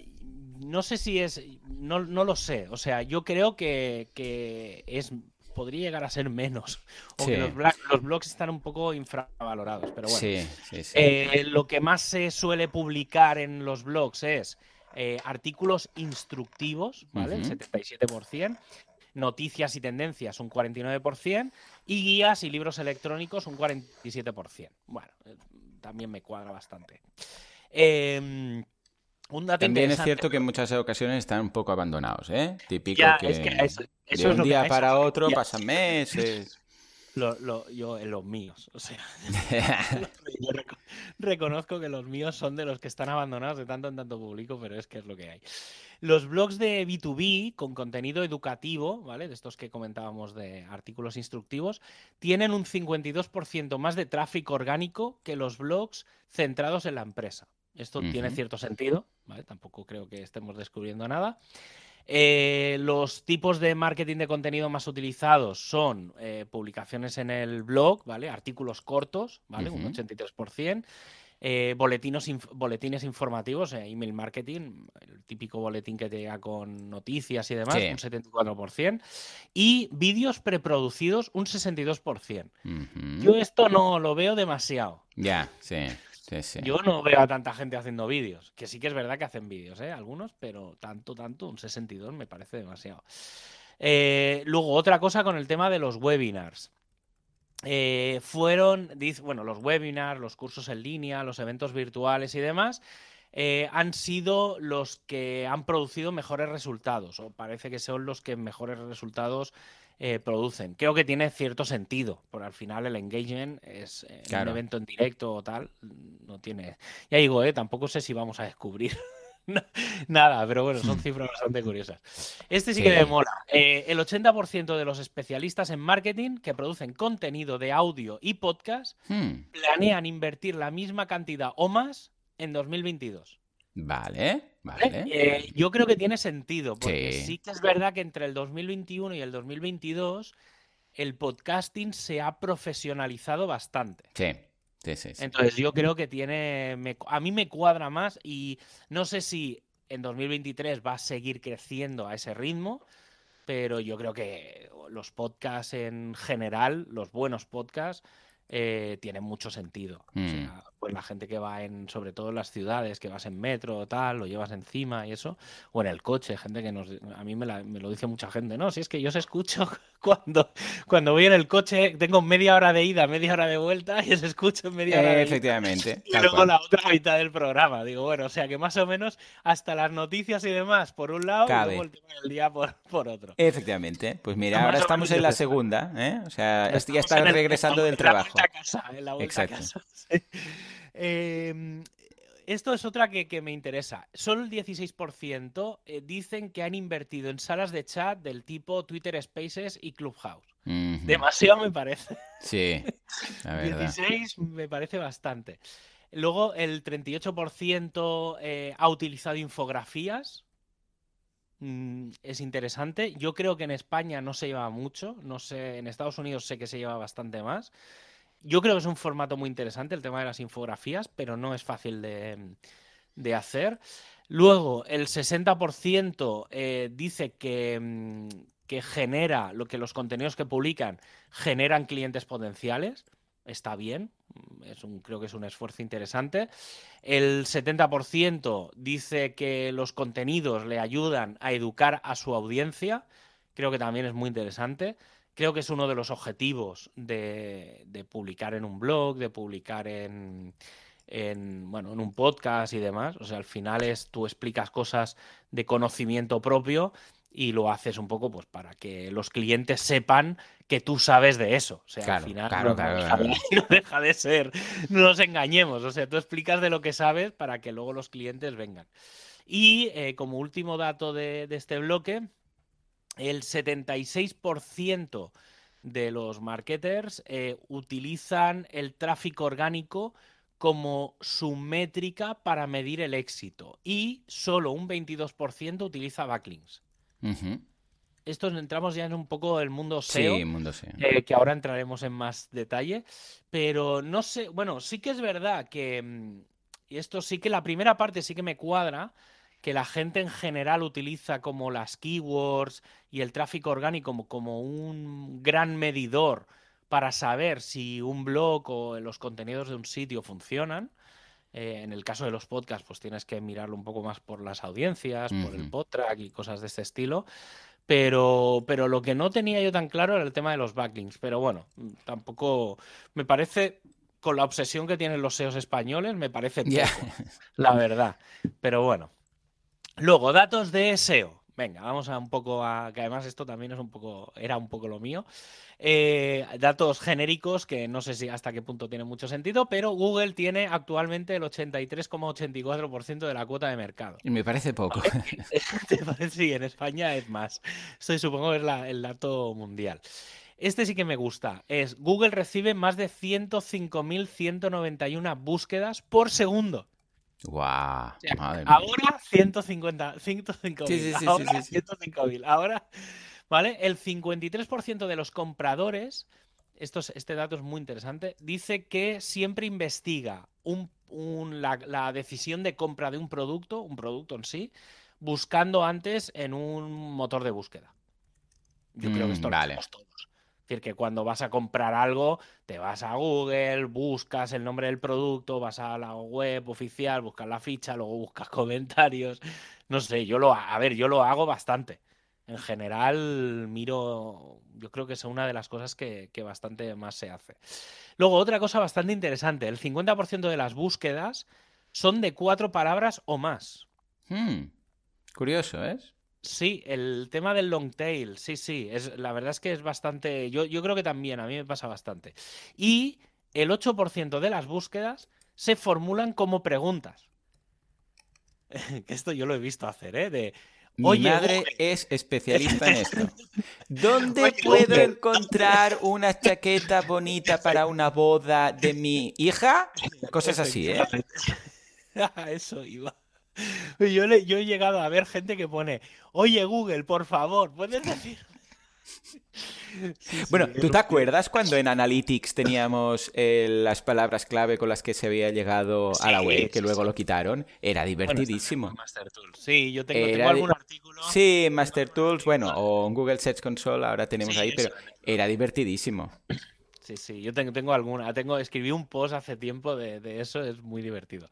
no sé si es. No, lo sé. O sea, yo creo que, es. Podría llegar a ser menos. O que los, blogs están un poco infravalorados. Pero bueno. Eh, lo que más se suele publicar en los blogs es eh, artículos instructivos, ¿vale? El 77% noticias y tendencias un 49% y guías y libros electrónicos un 47%. Bueno, también me cuadra bastante. Em, también es cierto que en muchas ocasiones están un poco abandonados, ¿eh? Típico que, de un día para otro pasan meses. Yo en los míos, o sea, yo reconozco que los míos son de los que están abandonados de tanto en tanto público, pero es que es lo que hay. Los blogs de B2B con contenido educativo, ¿vale? De estos que comentábamos de artículos instructivos, tienen un 52% más de tráfico orgánico que los blogs centrados en la empresa. Esto tiene cierto sentido, ¿vale? Tampoco creo que estemos descubriendo nada. Eh, los tipos de marketing de contenido más utilizados son eh, publicaciones en el blog, ¿vale? Artículos cortos, ¿vale? Un 83%. Eh, boletines informativos, email marketing, el típico boletín que te llega con noticias y demás, un 74%. Y vídeos preproducidos, un 62%. Yo esto no lo veo demasiado. Ya, sí. Yo no veo a tanta gente haciendo vídeos, que sí que es verdad que hacen vídeos, ¿eh? algunos, pero tanto, tanto, un 62 me parece demasiado. Eh, luego, otra cosa con el tema de los webinars. eh, fueron, bueno, los webinars, los cursos en línea, los eventos virtuales y demás, han sido los que han producido mejores resultados, o parece que son los que mejores resultados eh, producen. Creo que tiene cierto sentido, porque al final el engagement es un evento en directo o tal, no tiene. Ya digo, tampoco sé si vamos a descubrir Nada, pero bueno, son cifras bastante curiosas. Este sí, que me mola. Eh, el 80% de los especialistas en marketing que producen contenido de audio y podcast hmm. planean invertir la misma cantidad o más en 2022. Vale, vale. Eh, yo creo que tiene sentido, porque sí. que es verdad que entre el 2021 y el 2022 el podcasting se ha profesionalizado bastante. Sí. Entonces yo creo que tiene, a mí me cuadra más y no sé si en 2023 va a seguir creciendo a ese ritmo, pero yo creo que los podcasts en general, los buenos podcasts, eh, tienen mucho sentido. O mm. sea, pues la gente que va en, sobre todo en las ciudades, que vas en metro o tal, lo llevas encima y eso, o en el coche, gente que nos, a mí me, lo dice mucha gente, no, si es que yo os escucho cuando, cuando voy en el coche, tengo media hora de ida, media hora de vuelta y os escucho en media hora de Efectivamente. Y luego la otra mitad del programa, digo, bueno, o sea que más o menos hasta las noticias y demás por un lado y luego el tema del día por, otro. Efectivamente, pues mira, ahora estamos en la segunda, ¿eh? o sea, ya está regresando del trabajo. en la vuelta A casa. Em, esto es otra que, me interesa. Solo el 16% eh, dicen que han invertido en salas de chat del tipo Twitter Spaces y Clubhouse. Demasiado me parece. Sí, la 16 me parece bastante. Luego el 38% eh, ha utilizado infografías. Mm, es interesante. Yo creo que en España no se lleva mucho. No sé, en Estados Unidos sé que se lleva bastante más. Yo creo que es un formato muy interesante el tema de las infografías, pero no es fácil de, hacer. Luego, el 60% eh, dice que, mm, que, genera, lo que los contenidos que publican generan clientes potenciales. Está bien, un, creo que es un esfuerzo interesante. El 70% dice que los contenidos le ayudan a educar a su audiencia. Creo que también es muy interesante. Creo que es uno de los objetivos de, publicar en un blog, de publicar en, bueno, en un podcast y demás. O sea, al final es tú explicas cosas de conocimiento propio y lo haces un poco pues para que los clientes sepan que tú sabes de eso. O sea, al final no, deja de ser, no nos engañemos. O sea, tú explicas de lo que sabes para que luego los clientes vengan. Y eh, como último dato de, de este bloque, el 76% de los marketers eh, utilizan el tráfico orgánico como su métrica para medir el éxito y solo un 22% utiliza backlinks. Esto entramos ya en un poco el mundo SEO, sí, mundo SEO. Eh, que ahora entraremos en más detalle, pero no sé, bueno, sí que es verdad que, mm, y esto sí que la primera parte sí que me cuadra, que la gente en general utiliza como las keywords y el tráfico orgánico como, un gran medidor para saber si un blog o los contenidos de un sitio funcionan. Eh, en el caso de los podcasts, pues tienes que mirarlo un poco más por las audiencias, por el podtrack y cosas de este estilo. Pero, pero lo que no tenía yo tan claro era el tema de los backlinks. Pero bueno, tampoco me parece, con la obsesión que tienen los SEOs españoles, me parece la verdad. Pero bueno, Luego, datos de SEO. Venga, vamos a un poco a. que además esto también es un poco. era un poco lo mío. Eh, datos genéricos que no sé si hasta qué punto tiene mucho sentido, pero Google tiene actualmente el 83,84% de la cuota de mercado. Y me parece poco. Sí, en España es más. Esto supongo es el dato mundial. Este sí que me gusta. Es Google recibe más de 105.191 búsquedas por segundo. Guau. ahora 150, 105 sí, sí, sí, ahora 105 Ahora, ¿vale? El 53% de los compradores, esto este dato es muy interesante, dice que siempre investiga la, decisión de compra de un producto, un producto en sí, buscando antes en un motor de búsqueda. Yo creo que esto lo hacemos todos. Es decir, que cuando vas a comprar algo, te vas a Google, buscas el nombre del producto, vas a la web oficial, buscas la ficha, luego buscas comentarios. No sé, yo lo, a ver, yo lo hago bastante. en general miro, yo creo que es una de las cosas que, bastante más se hace. Luego, otra cosa bastante interesante, el 50% de las búsquedas son de cuatro palabras o más. Hmm. Curioso, ¿es? Sí, el tema del long tail, sí, sí, es, la verdad es que es bastante, yo, yo creo que también, a mí me pasa bastante. Y el 8% de las búsquedas se formulan como preguntas. Esto yo lo he visto hacer, ¿eh? De, mi madre es especialista en esto. ¿Dónde puedo encontrar una chaqueta bonita para una boda de mi hija? Cosas así, ¿eh? Eso iba. Yo, le, yo he llegado a ver gente que pone, oye Google, por favor, ¿puedes decir? bueno, ¿tú te acuerdas cuando en Analytics teníamos eh, las palabras clave con las que se había llegado a la web, que luego lo quitaron? Era divertidísimo. Sí, yo tengo, algún artículo. Sí, Master Tools, bueno, o en Google Search Console ahora tenemos ahí, pero era divertidísimo. Sí, sí, yo tengo, tengo alguna. Tengo, escribí un post hace tiempo de, eso, es muy divertido.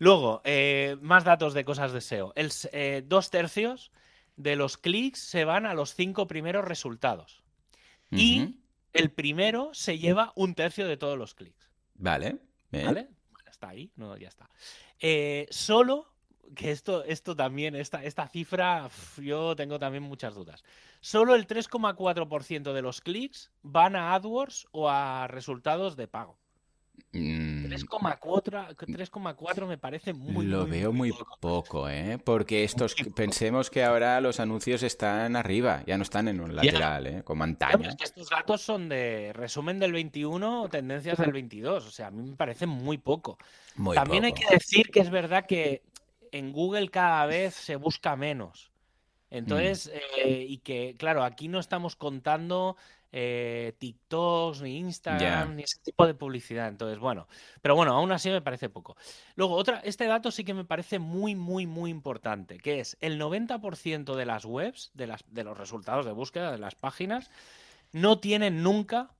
Luego, eh, más datos de cosas de SEO. El, eh, dos tercios de los clics se van a los cinco primeros resultados. Y el primero se lleva un tercio de todos los clics. Vale. ¿Vale? está ahí, no, ya está. Eh, solo, que esto, esto también, esta, esta cifra, yo tengo también muchas dudas. Solo el 3,4% de los clics van a AdWords o a resultados de pago. 3,4 mm. me parece muy Lo veo muy poco. ¿eh? Porque estos pensemos que ahora los anuncios están arriba, ya no están en un lateral, ¿eh? como antaño. estos datos son de resumen del 21 o tendencias del 22, o sea, a mí me parece muy poco. También hay que decir que es verdad que en Google cada vez se busca menos. Entonces, mm. eh, y que, claro, aquí no estamos contando eh, TikToks, ni Instagram, ni ese tipo de publicidad. Entonces, bueno, pero bueno, aún así me parece poco. Luego, otra, este dato sí que me parece muy, muy, muy importante, que es el 90% de las webs, de, las, de los resultados de búsqueda de las páginas, no tienen nunca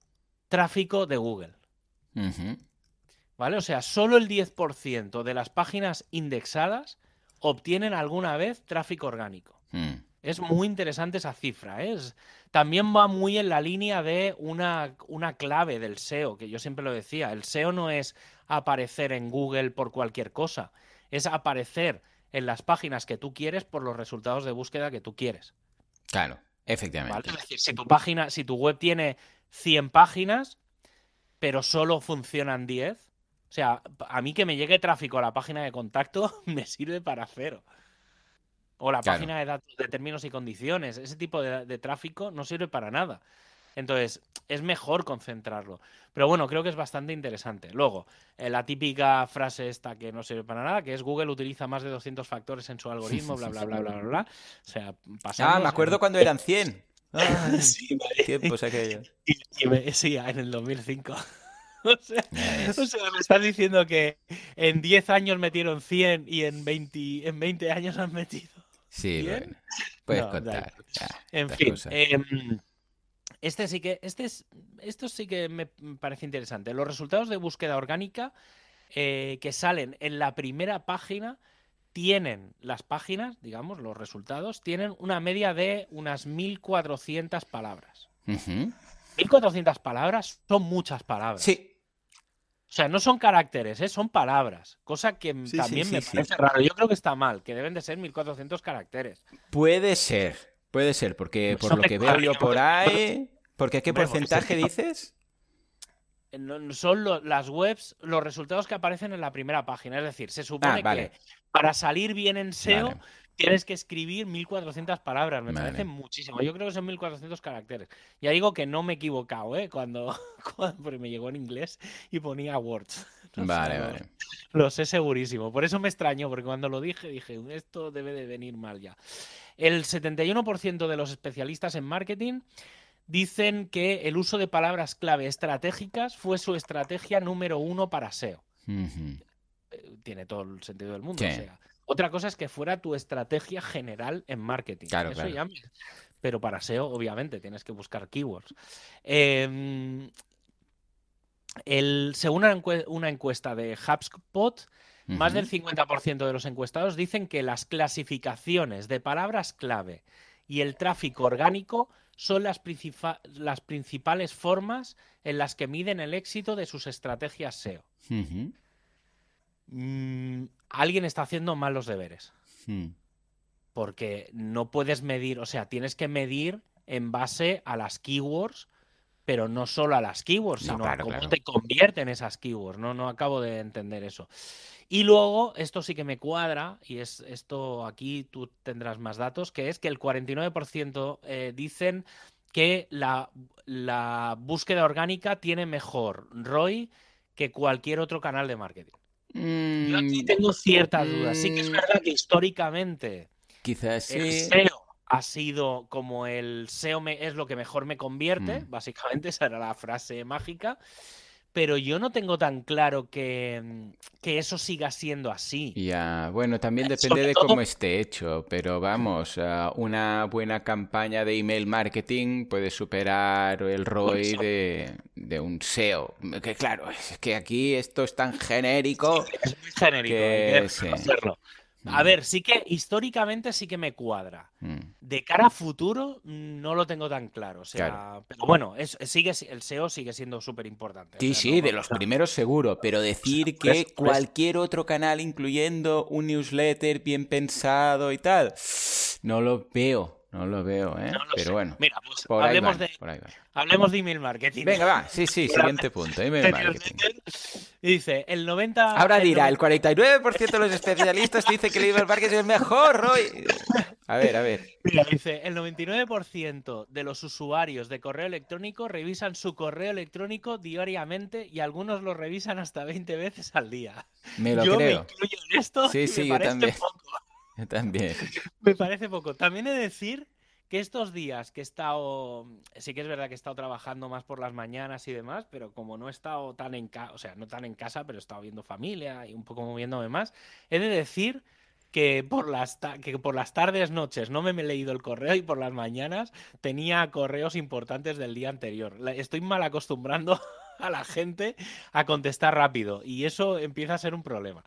tráfico de Google. ¿Vale? O sea, solo el 10% de las páginas indexadas obtienen alguna vez tráfico orgánico. Mm. Es muy interesante esa cifra. ¿eh? Es, también va muy en la línea de una, una, clave del SEO, que yo siempre lo decía. El SEO no es aparecer en Google por cualquier cosa, es aparecer en las páginas que tú quieres por los resultados de búsqueda que tú quieres. Claro, efectivamente. Es decir, si tu página, si tu web tiene 100 páginas, pero solo funcionan 10, o sea, a mí que me llegue tráfico a la página de contacto me sirve para cero. O la página de datos de términos y condiciones. Ese tipo de, tráfico no sirve para nada. Entonces, es mejor concentrarlo. Pero bueno, creo que es bastante interesante. Luego, eh, la típica frase esta que no sirve para nada, que es Google utiliza más de 200 factores en su algoritmo, bla, bla, bla, bla, bla, bla. O sea, pasamos... Ah, me acuerdo cuando eran 100. sí, tiempos aquellos. sí, en el 2005. O sea, o sea, me estás diciendo que en 10 años metieron 100 y en 20, en 20 años han metido Sí, puedes contar. en fin, em, este sí que, este es, esto sí que me parece interesante. Los resultados de búsqueda orgánica eh, que salen en la primera página tienen las páginas, digamos, los resultados, tienen una media de unas 1400 palabras. 1400 palabras son muchas palabras. Sí, o sea, no son caracteres, ¿eh? son palabras, cosa que también me parece raro. Yo creo que está mal, que deben de ser 1400 caracteres. Puede ser, puede ser, porque por lo que veo yo por ahí... Porque ¿qué porcentaje dices? Son las webs, los resultados que aparecen en la primera página. Es decir, se supone ah, que para salir bien en SEO tienes que escribir 1400 palabras. Me parece muchísimo. Yo creo que son 1400 caracteres. Ya digo que no me he equivocado, ¿eh? Cuando, porque me llegó en inglés y ponía words. vale, vale. Lo, sé segurísimo. Por eso me extrañó, porque cuando lo dije, dije, esto debe de venir mal ya. El 71% de los especialistas en marketing dicen que el uso de palabras clave estratégicas fue su estrategia número uno para SEO. Eh, tiene todo el sentido del mundo. O sea, otra cosa es que fuera tu estrategia general en marketing. Claro, claro. pero para SEO, obviamente, tienes que buscar keywords. Em, según una encuesta de HubSpot, más del 50% de los encuestados dicen que las clasificaciones de palabras clave y el tráfico orgánico son las, las principales formas en las que miden el éxito de sus estrategias SEO. Mm, alguien está haciendo mal los deberes. Hmm. Porque no puedes medir, o sea, tienes que medir en base a las keywords, pero no solo a las keywords, sino a cómo te convierten esas keywords. No, no acabo de entender eso. Y luego, esto sí que me cuadra, y es esto aquí tú tendrás más datos, que es que el 49% eh, dicen que la, búsqueda orgánica tiene mejor ROI que cualquier otro canal de marketing. Yo aquí mm, tengo ciertas dudas. Sí que es mm. verdad que históricamente quizás el SEO ha sido como el SEO es lo que mejor me convierte, mm. básicamente esa era la frase mágica pero yo no tengo tan claro que, que eso siga siendo así. Ya, bueno, también eh, depende de cómo esté hecho, pero vamos, ah, una buena campaña de email marketing puede superar el ROI de, de, un SEO. Que claro, es que aquí esto es tan genérico. es muy genérico, que, hacerlo. A mm. ver, sí que históricamente sí que me cuadra. Mm. De cara a futuro no lo tengo tan claro. O sea, pero bueno, es, sigue, el SEO sigue siendo súper importante. Sí, sí, de los primeros seguro, pero decir que cualquier otro canal, incluyendo un newsletter bien pensado y tal, no lo veo. No lo veo, ¿eh? Pero bueno. Mira, pues hablemos, de, hablemos de email marketing. Venga, va. Sí, sí, siguiente punto. Email marketing. Dice, el 90... Ahora dirá, el 49% de los especialistas dice que el email marketing es mejor, Roy. A ver, a ver. Mira, dice, el 99% de los usuarios de correo electrónico revisan su correo electrónico diariamente y algunos lo revisan hasta 20 veces al día. Me lo yo creo. me incluyo en esto sí, sí, me parece también. poco. también. Me parece poco. También he de decir que estos días que he estado, sí que es verdad que he estado trabajando más por las mañanas y demás, pero como no he estado tan en casa, o sea, no tan en casa, pero he estado viendo familia y un poco moviéndome más, he de decir que por las, que por las tardes, noches no me he leído el correo y por las mañanas tenía correos importantes del día anterior. Estoy mal acostumbrando a la gente a contestar rápido y eso empieza a ser un problema.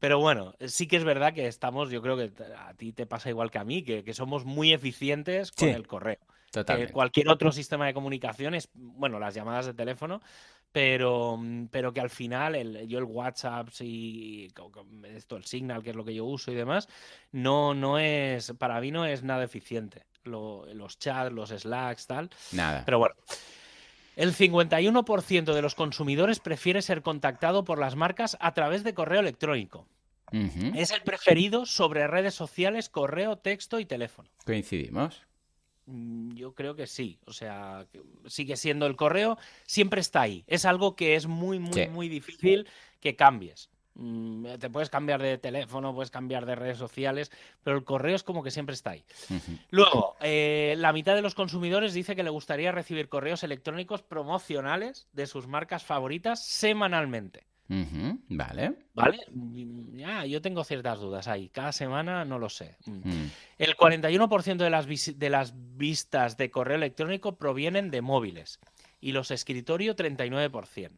Pero bueno, sí que es verdad que estamos, yo creo que a ti te pasa igual que a mí, que, somos muy eficientes con el correo. Que cualquier otro sistema de comunicación es, bueno, las llamadas de teléfono, pero, pero que al final el, yo el WhatsApp y esto, el Signal, que es lo que yo uso y demás, no, no es, para mí no es nada eficiente. los chats, los slacks, tal. Nada. Pero bueno. El 51% de los consumidores prefiere ser contactado por las marcas a través de correo electrónico. Es el preferido sobre redes sociales, correo, texto y teléfono. ¿Coincidimos? Mm, yo creo que sí. O sea, sigue siendo el correo, siempre está ahí. Es algo que es muy, muy, muy difícil que cambies. Mm, te puedes cambiar de teléfono, puedes cambiar de redes sociales, pero el correo es como que siempre está ahí. Luego, eh, la mitad de los consumidores dice que le gustaría recibir correos electrónicos promocionales de sus marcas favoritas semanalmente. Vale. Vale, mm, ya, yo tengo ciertas dudas ahí. Cada semana no lo sé. Mm. El 41% de las, de las vistas de correo electrónico provienen de móviles y los escritorios 39%.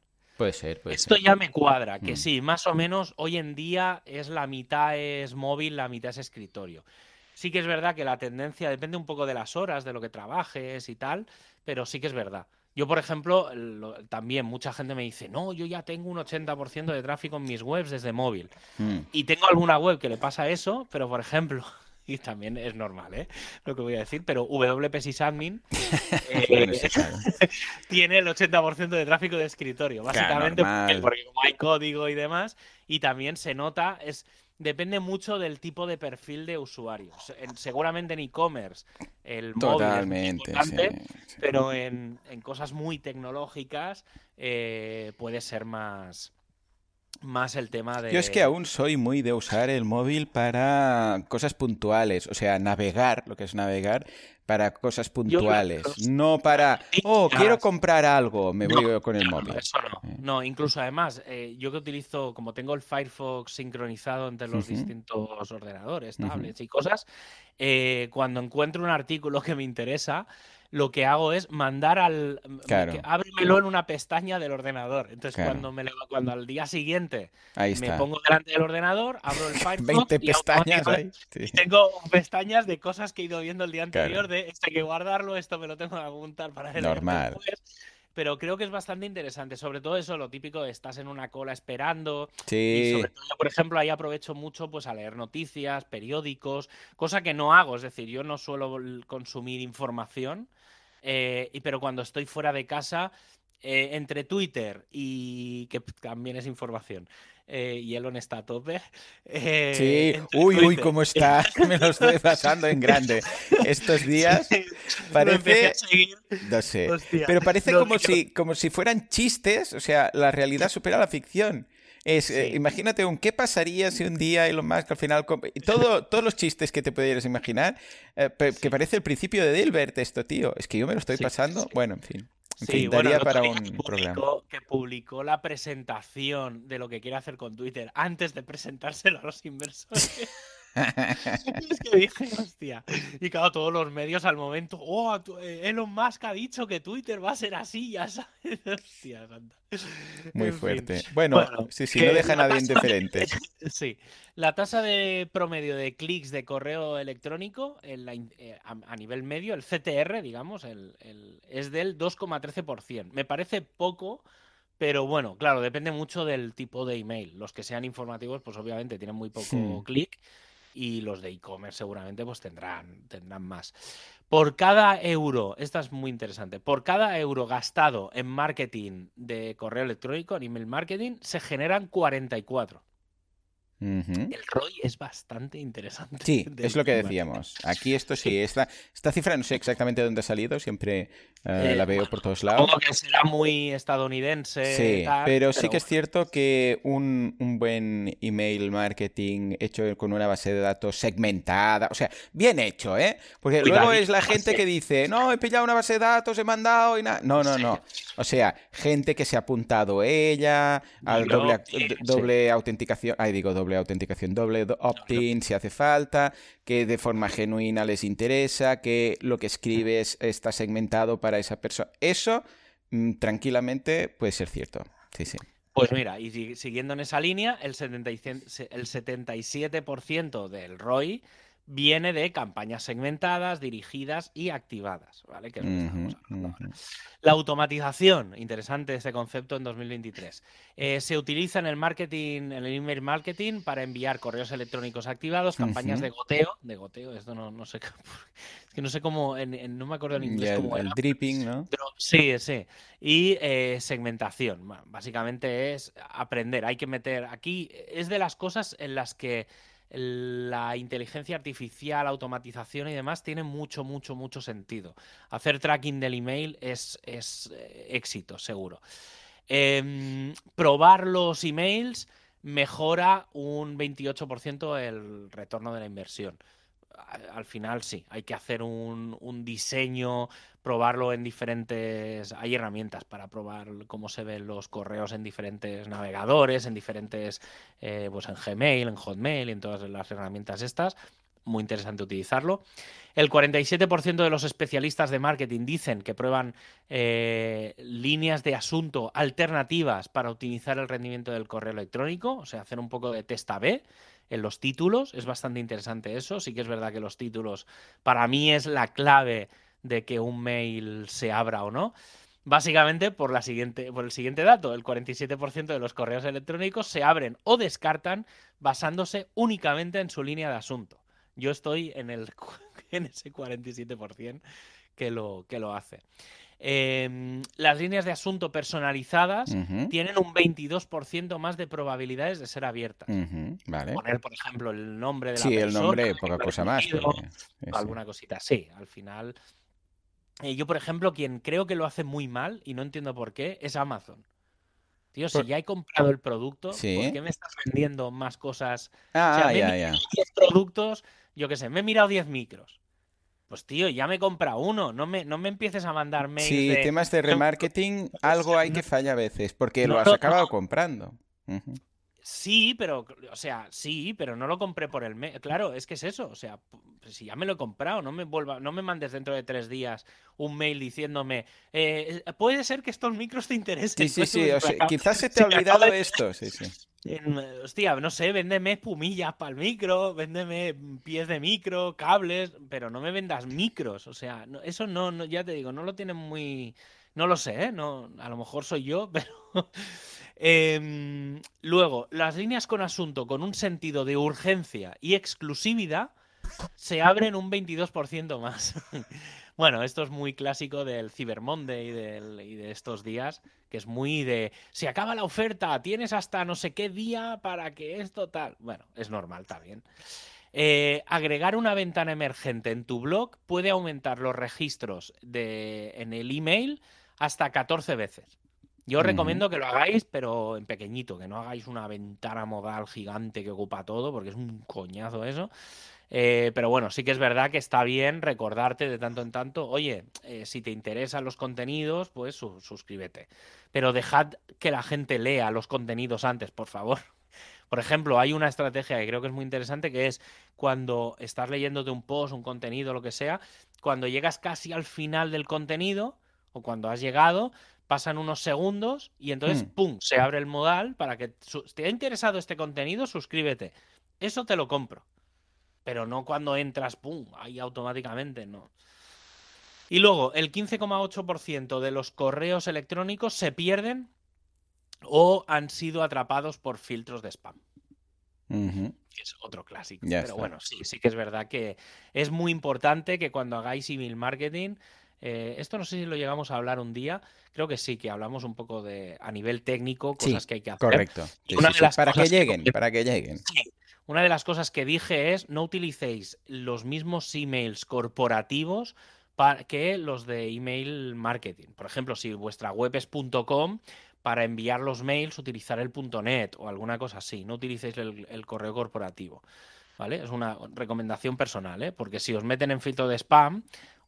Puede ser, Esto ya me cuadra, que mm. sí, más o menos hoy en día es la mitad es móvil, la mitad es escritorio. Sí que es verdad que la tendencia depende un poco de las horas, de lo que trabajes y tal, pero sí que es verdad. Yo, por ejemplo, también mucha gente me dice, no, yo ya tengo un 80% de tráfico en mis webs desde móvil. Mm. Y tengo alguna web que le pasa eso, pero por ejemplo, y también es normal, ¿eh? Lo que voy a decir, pero WP Sysadmin eh, tiene el 80% de tráfico de escritorio, básicamente porque, como hay código y demás, y también se nota, es depende mucho del tipo de perfil de usuarios. seguramente en e-commerce el móvil es pero en, cosas muy tecnológicas eh, puede ser más más el tema de... Yo es que aún soy muy de usar el móvil para cosas puntuales, o sea, navegar, lo que es navegar, para cosas puntuales, no para, oh, quiero comprar algo, me voy con el móvil. Eso no, eh. no incluso además, eh, yo que utilizo, como tengo el Firefox sincronizado entre los distintos ordenadores, tablets y cosas, eh, cuando encuentro un artículo que me interesa, lo que hago es mandar al. Claro. ábremelo en una pestaña del ordenador. Entonces, Claro. cuando, me, cuando al día siguiente me pongo delante del ordenador, abro el Firefox 20 y pestañas ahí. y tengo pestañas de cosas que he ido viendo el día Claro. anterior, de esto hay que guardarlo, esto me lo tengo que apuntar para leer Normal. después. Pero creo que es bastante interesante, sobre todo eso, lo típico de estás en una cola esperando, y Sí, sobre todo yo, por ejemplo, ahí aprovecho mucho pues a leer noticias, periódicos, cosa que no hago, es decir, yo no suelo consumir información, eh, y, pero cuando estoy fuera de casa, eh, entre Twitter y que también es información, eh, y Elon está a tope. eh, sí. Uy, uy, cómo está. Me lo estoy pasando en grande. Estos días parece. No sé. hostia, Pero parece no, como si, como si fueran chistes, o sea, la realidad supera la ficción. Es, eh, imagínate un qué pasaría si un día Elon Musk al final... Todo, todos los chistes que te pudieras imaginar, eh, Sí. que parece el principio de Dilbert esto, tío. Es que yo me lo estoy Sí, pasando... Bueno, en fin. En Sí, fin, bueno, daría para un programa. que publicó la presentación de lo que quiere hacer con Twitter antes de presentárselo a los inversores. Y es que dije, hostia. Y claro, todos los medios al momento, oh, eh, Elon Musk ha dicho que Twitter va a ser así, ya sabes. Hostia, santa. Muy En fin. fuerte. Bueno, Bueno, sí, sí, no deja a nadie indiferente. Sí, la tasa de promedio de clics de correo electrónico en la eh, a, a nivel medio, el CTR, digamos, el- el- es del 2,13%. Me parece poco, pero bueno, claro, depende mucho del tipo de email. Los que sean informativos, pues obviamente tienen muy poco Hmm. clic y los de e-commerce seguramente pues tendrán, tendrán más. Por cada euro, esta es muy interesante, por cada euro gastado en marketing de correo electrónico, en email marketing, se generan 44. El ROI es bastante interesante. Sí, es lo que decíamos. Aquí esto sí, esta, esta cifra no sé exactamente dónde ha salido, siempre eh, Eh, la veo por todos lados. Supongo que será muy estadounidense. Sí, tal, pero sí que es cierto que un, un buen email marketing hecho con una base de datos segmentada, o sea, bien hecho, ¿eh? Porque luego es la gente que dice, no, he pillado una base de datos, he mandado y nada. No, no, no. O sea, gente que se ha apuntado ella, al doble, doble autenticación, ay, digo doble autenticación, doble do- opt-in si hace falta, que de forma genuina les interesa, que lo que escribes está segmentado para esa persona. Eso, mm, tranquilamente, puede ser cierto. Sí, sí. Pues mira, y si- siguiendo en esa línea, el, 75 se- el 77% del ROI viene de campañas segmentadas, dirigidas y activadas, ¿vale? Que es lo que estábamos Ujú, hablando ahora. La automatización, interesante este concepto en 2023. Eh, se utiliza en el marketing, en el email marketing, para enviar correos electrónicos activados, campañas de goteo, de goteo, esto no, no sé, cómo- es que no sé cómo, en- en- no me acuerdo en inglés el, cómo el era. dripping, ¿no? Pero sí, sí. Y eh, segmentación. Bueno, básicamente es aprender. Hay que meter. Aquí es de las cosas en las que la inteligencia artificial, automatización y demás tiene mucho, mucho, mucho sentido. Hacer tracking del email es, es eh, éxito, seguro. Em, probar los emails mejora un 28% el retorno de la inversión. Al final sí, hay que hacer un, un diseño, probarlo en diferentes... Hay herramientas para probar cómo se ven los correos en diferentes navegadores, en diferentes... eh, pues en Gmail, en Hotmail en todas las herramientas estas. Muy interesante utilizarlo. El 47% de los especialistas de marketing dicen que prueban eh, líneas de asunto alternativas para optimizar el rendimiento del correo electrónico, o sea, hacer un poco de test A-B en los títulos. Es bastante interesante eso. Sí que es verdad que los títulos para mí es la clave de que un mail se abra o no. Básicamente por, la siguiente, por el siguiente dato, el 47% de los correos electrónicos se abren o descartan basándose únicamente en su línea de asunto. Yo estoy en, el, en ese 47% que lo, que lo hace. Em, las líneas de asunto personalizadas tienen un 22% más de probabilidades de ser abiertas. Vale. Poner, por ejemplo, el nombre de la Sí, el persona, nombre, el poca cosa más. sí, sí. alguna cosita. Sí, al final. Eh, yo, por ejemplo, quien creo que lo hace muy mal y no entiendo por qué es Amazon. Tío, si Por- ya he comprado el producto, Sí. ¿por qué me estás vendiendo más cosas? O Ah, sea, he ya, ya. 10 productos, yo qué sé, me he mirado 10 micros. Pues tío, ya me he comprado uno, no me, no me empieces a mandar mails Sí, de... temas de remarketing, algo hay que falla a veces, porque No, lo has acabado no. comprando. Sí, pero, o sea, sí, pero no lo compré por el mes. Claro, es que es eso. O sea, si ya me lo he comprado, no me vuelva, no me mandes dentro de tres días un mail diciéndome, eh, puede ser que estos micros te interesen. Sí, sí, sí. quizás se te ha olvidado esto. Sí, sí. hostia, no sé, véndeme espumillas para el micro, véndeme pies de micro, cables, pero no me vendas micros. O sea, eso no, no, ya te digo, no lo tienen muy. No lo sé, ¿eh? No, a lo mejor soy yo, pero. Em, luego, las líneas con asunto con un sentido de urgencia y exclusividad se abren un 22% más. bueno, esto es muy clásico del Cyber Monday y, de estos días, que es muy de, se acaba la oferta, tienes hasta no sé qué día para que esto tal. Bueno, es normal, bien. Eh, agregar una ventana emergente en tu blog puede aumentar los registros de, en el email hasta 14 veces. Yo recomiendo que lo hagáis, pero en pequeñito, que no hagáis una ventana modal gigante que ocupa todo, porque es un coñazo eso. Eh, pero bueno, sí que es verdad que está bien recordarte de tanto en tanto, oye, eh, si te interesan los contenidos, pues suscríbete. Pero dejad que la gente lea los contenidos antes, por favor. Por ejemplo, hay una estrategia que creo que es muy interesante, que es cuando estás leyéndote un post, un contenido, lo que sea, cuando llegas casi al final del contenido, o cuando has llegado, pasan unos segundos y entonces, mm. ¡pum!, se abre el modal para que te ha interesado este contenido, suscríbete. Eso te lo compro. Pero no cuando entras, ¡pum!, ahí automáticamente, no. Y luego, el 15,8% de los correos electrónicos se pierden o han sido atrapados por filtros de spam. Es otro clásico. Pero bueno, sí, sí que es verdad que es muy importante que cuando hagáis email marketing eh, esto no sé si lo llegamos a hablar un día. Creo que sí, que hablamos un poco de a nivel técnico, cosas que hay que hacer. Correcto. para que lleguen, para que lleguen. Una de las cosas que dije es no utilicéis los mismos emails corporativos que los de email marketing. Por ejemplo, si vuestra web es .com, para enviar los mails utilizar el .net o alguna cosa así. No utilicéis el, el correo corporativo. ¿Vale? Es una recomendación personal, ¿eh? porque si os meten en filtro de spam,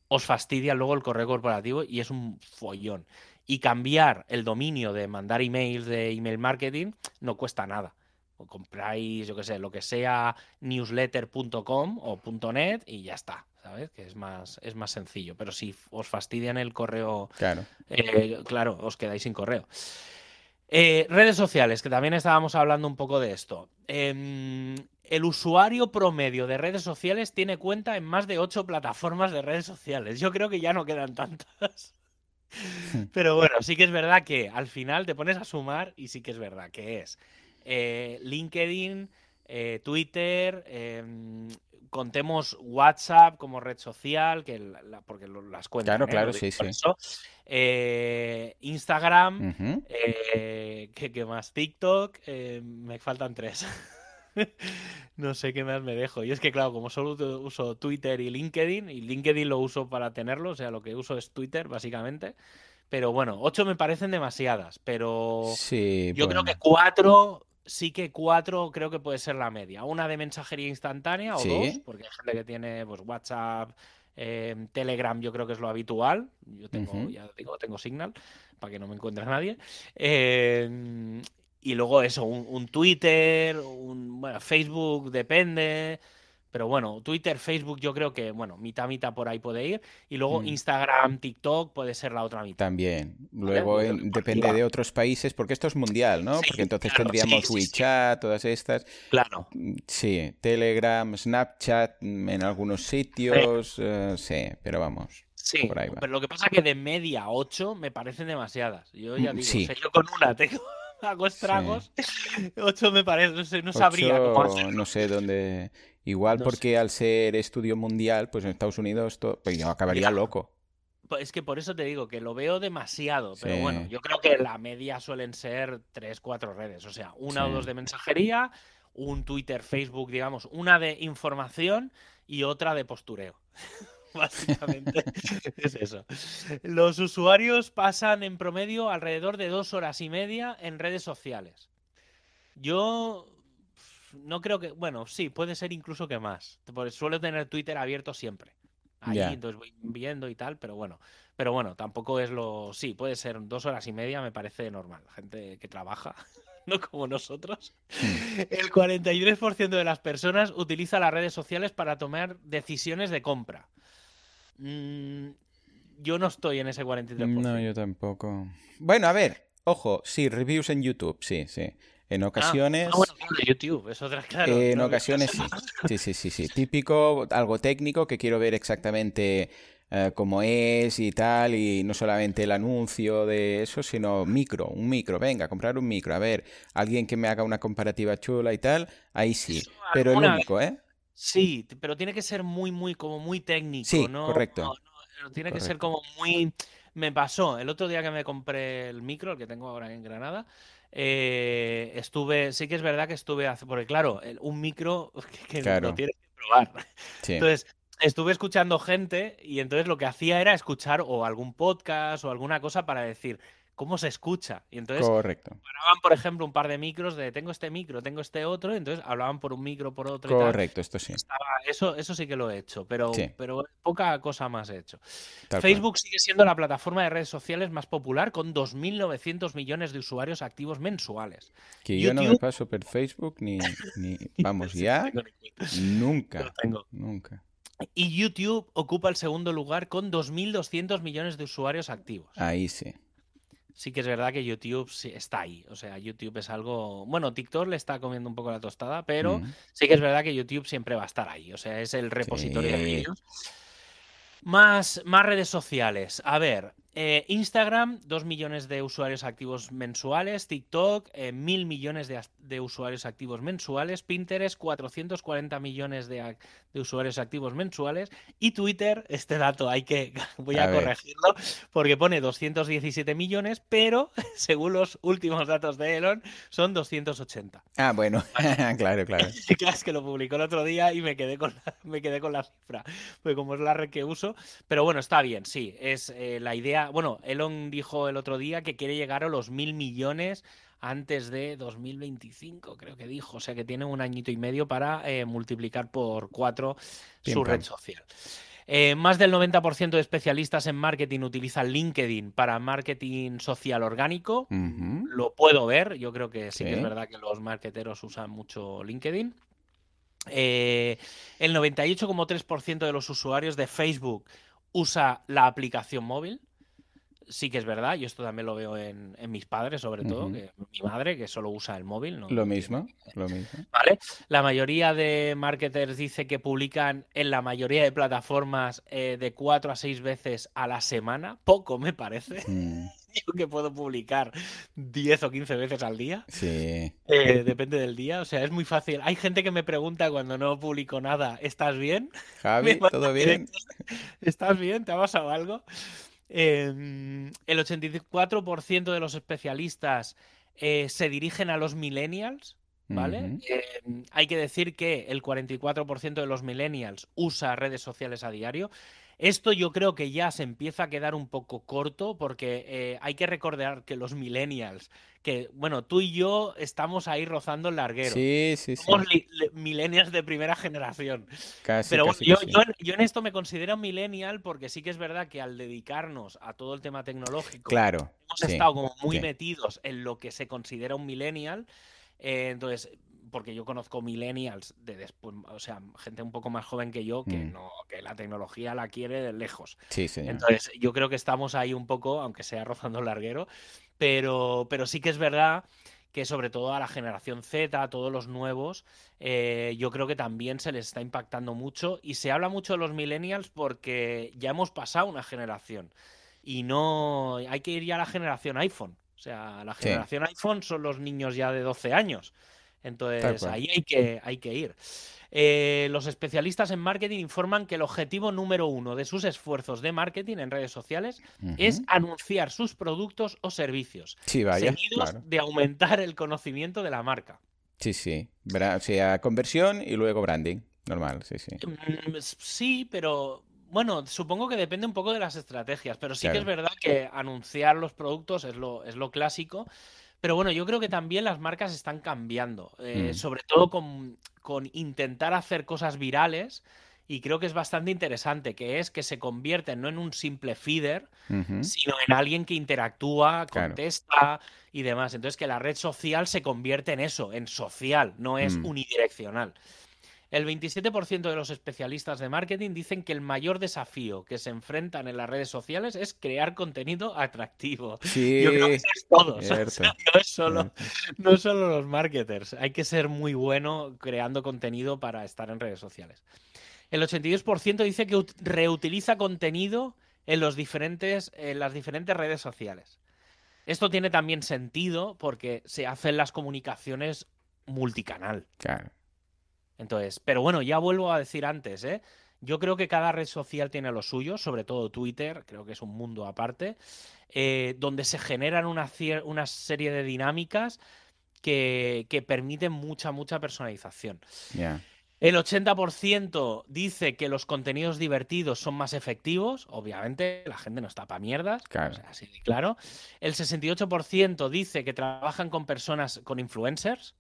os fastidia luego el correo corporativo y es un follón. Y cambiar el dominio de mandar emails de email marketing no cuesta nada. O compráis, yo qué sé, lo que sea newsletter.com o .net y ya está, ¿sabes? Que es más, es más sencillo. Pero si os fastidian el correo, claro, eh, claro os quedáis sin correo. Eh, redes sociales, que también estábamos hablando un poco de esto. Em, el usuario promedio de redes sociales tiene cuenta en más de ocho plataformas de redes sociales. Yo creo que ya no quedan tantas. Pero bueno, sí que es verdad que al final te pones a sumar y sí que es verdad que es eh, LinkedIn, eh, Twitter, em, contemos WhatsApp como red social, que porque las cuentas. Claro, claro, sí, sí. Eh, Instagram, ¿qué, más? TikTok, me faltan tres. no sé qué más me dejo. Y es que, claro, como solo uso Twitter y LinkedIn, y LinkedIn lo uso para tenerlo, o sea, lo que uso es Twitter, básicamente. Pero bueno, ocho me parecen demasiadas, pero sí, yo creo que cuatro, sí que cuatro creo que puede ser la media. Una de mensajería instantánea o dos, porque hay gente que tiene pues, WhatsApp, em, Telegram, yo creo que es lo habitual. Yo tengo, ya digo, tengo Signal para que no me encuentre nadie. Eh, y luego eso, un, Twitter, un bueno, Facebook, depende. Pero bueno, Twitter, Facebook, yo creo que, bueno, mitad, mitad por ahí puede ir. Y luego mm. Instagram, TikTok puede ser la otra mitad. También. Luego depende de otros países, porque esto es mundial, ¿no? porque entonces tendríamos WeChat, todas estas. Claro. Mm, sí, Telegram, Snapchat mm, en algunos sitios. Eh, sí, pero vamos. Sí, pero lo que pasa es que de media 8 me parecen demasiadas. Yo ya digo, yo con una tengo hago estragos. Ocho me parece, no, sabría No sé dónde. Igual porque al ser estudio mundial, pues en Estados Unidos pues yo acabaría loco. Pues es que por eso te digo que lo veo demasiado, pero bueno, yo creo que la media suelen ser tres, cuatro redes, o sea, una o dos de mensajería, un Twitter, Facebook, digamos, una de información y otra de postureo. Básicamente es eso. Los usuarios pasan en promedio alrededor de dos horas y media en redes sociales. Yo no creo que, bueno, sí, puede ser incluso que más. Porque suelo tener Twitter abierto siempre. Ahí, entonces voy viendo y tal, pero bueno. Pero bueno, tampoco es lo. Sí, puede ser dos horas y media, me parece normal. Gente que trabaja. no como nosotros, el 43% de las personas utiliza las redes sociales para tomar decisiones de compra. Mm, yo no estoy en ese 43%. No, yo tampoco. Bueno, a ver, ojo, sí, reviews en YouTube, sí, sí. En ah, ocasiones. Ah, bueno, YouTube, eso claro. en ocasiones sí. Sí, sí, sí, sí. Típico, algo técnico que quiero ver exactamente eh, cómo es y tal, y no solamente el anuncio de eso, sino micro, un micro. Venga, comprar un micro. A ver, alguien que me haga una comparativa chula y tal, ahí sí. Pero el único, ¿eh? Sí, pero tiene que ser muy, muy, como muy técnico, sí, ¿no? Correcto. tiene que ser como muy. Me pasó el otro día que me compré el micro, el que tengo ahora en Granada. Eh, estuve, sí que es verdad que estuve, hace, porque claro, un micro que, lo tienes que probar. Entonces, estuve escuchando gente y entonces lo que hacía era escuchar o algún podcast o alguna cosa para decir, cómo se escucha. Y entonces Correcto. paraban, por ejemplo, un par de micros de tengo este micro, tengo este otro, y entonces hablaban por un micro, por otro. Correcto, esto sí. eso, eso sí que lo he hecho, pero, pero poca cosa más he hecho. Facebook sigue siendo la plataforma de redes sociales más popular con 2.900 millones de usuarios activos mensuales. Que yo no me paso por Facebook ni, ni vamos, ya nunca. Nunca. Y YouTube ocupa el segundo lugar con 2.200 millones de usuarios activos. Ahí sí sí que es verdad que YouTube está ahí. O sea, YouTube es algo. Bueno, TikTok le está comiendo un poco la tostada, pero sí que es verdad que YouTube siempre va a estar ahí. O sea, es el repositorio de vídeos. Más, más redes sociales. A ver, eh, Instagram, 2 millones de usuarios activos mensuales. TikTok, eh, mil millones de, usuarios activos mensuales. Pinterest, 440 millones de, usuarios activos mensuales. Y Twitter, este dato hay que, voy a, corregirlo, porque pone 217 millones, pero según los últimos datos de Elon, son 280. Ah, bueno, claro, claro. es que lo publicó el otro día y me quedé con la, me quedé con la cifra, pues como es la red que uso. Pero bueno, está bien, sí, es eh, la idea bueno, Elon dijo el otro día que quiere llegar a los mil millones antes de 2025, creo que dijo. O sea que tiene un añito y medio para eh, multiplicar por cuatro su red social. Eh, más del 90% de especialistas en marketing utilizan LinkedIn para marketing social orgánico. Lo puedo ver, yo creo que sí, que es verdad que los marketeros usan mucho LinkedIn. Eh, el 98,3% de los usuarios de Facebook usa la aplicación móvil sí que es verdad, y esto también lo veo en, mis padres, sobre todo, que mi madre, que solo usa el móvil. ¿no? Lo mismo, lo mismo. ¿Vale? La mayoría de marketers dice que publican en la mayoría de plataformas eh, de cuatro a seis veces a la semana. Poco, me parece. Mm. Yo que puedo publicar 10 o 15 veces al día. Sí. Eh, depende del día. O sea, es muy fácil. Hay gente que me pregunta cuando no publico nada, ¿estás bien? Javi, ¿todo bien? ¿Estás bien? ¿Te ha pasado algo? Em, el 84% de los especialistas eh, se dirigen a los millennials, ¿vale? Em, hay que decir que el 44% de los millennials usa redes sociales a diario. Esto yo creo que ya se empieza a quedar un poco corto porque eh, hay que recordar que los millennials, que bueno, tú y yo estamos ahí rozando el larguero. Sí, sí, sí. Somos millennials de primera generación. Casi, Pero bueno, yo, yo, en esto me considero millennial porque sí que es verdad que al dedicarnos a todo el tema tecnológico, claro, hemos estado como muy metidos en lo que se considera un millennial. Eh, entonces, porque yo conozco millennials de después, o sea, gente un poco más joven que yo que mm. no, que la tecnología la quiere de lejos. Sí, sí. Entonces, yo creo que estamos ahí un poco, aunque sea rozando el larguero, pero, pero sí que es verdad que sobre todo a la generación Z, a todos los nuevos, eh, yo creo que también se les está impactando mucho y se habla mucho de los millennials porque ya hemos pasado una generación y no hay que ir ya a la generación iPhone. O sea, la generación iPhone son los niños ya de 12 años. Entonces ahí hay que, hay que ir. Eh, los especialistas en marketing informan que el objetivo número uno de sus esfuerzos de marketing en redes sociales es anunciar sus productos o servicios, sí, vaya, seguidos de aumentar el conocimiento de la marca. Sí, sí. O sea, conversión y luego branding. Normal, sí, sí. Mm, sí, pero bueno, supongo que depende un poco de las estrategias, pero sí que es verdad que anunciar los productos es lo, es lo clásico. Pero bueno, yo creo que también las marcas están cambiando, eh, mm. sobre todo con, intentar hacer cosas virales y creo que es bastante interesante, que es que se convierten no en un simple feeder, sino en alguien que interactúa, Claro. contesta y demás. Entonces que la red social se convierte en eso, en social, no es Mm. unidireccional. El 27% de los especialistas de marketing dicen que el mayor desafío que se enfrentan en las redes sociales es crear contenido atractivo. Sí, Yo creo que eso es todo. o sea, cierto, no es solo cierto. no solo los marketers, hay que ser muy bueno creando contenido para estar en redes sociales. El 82% dice que ut- reutiliza contenido en, los diferentes, en las diferentes redes sociales. Esto tiene también sentido porque se hacen las comunicaciones multicanal. Claro. Entonces, pero bueno, ya vuelvo a decir antes, ¿eh? Yo creo que cada red social tiene lo suyo, sobre todo Twitter, creo que es un mundo aparte, eh, donde se generan una, serie de dinámicas que, que permiten mucha, mucha personalización. El 80% dice que los contenidos divertidos son más efectivos. Obviamente, la gente no está para mierdas. Claro. así de claro. El 68% dice que trabajan con personas, con influencers.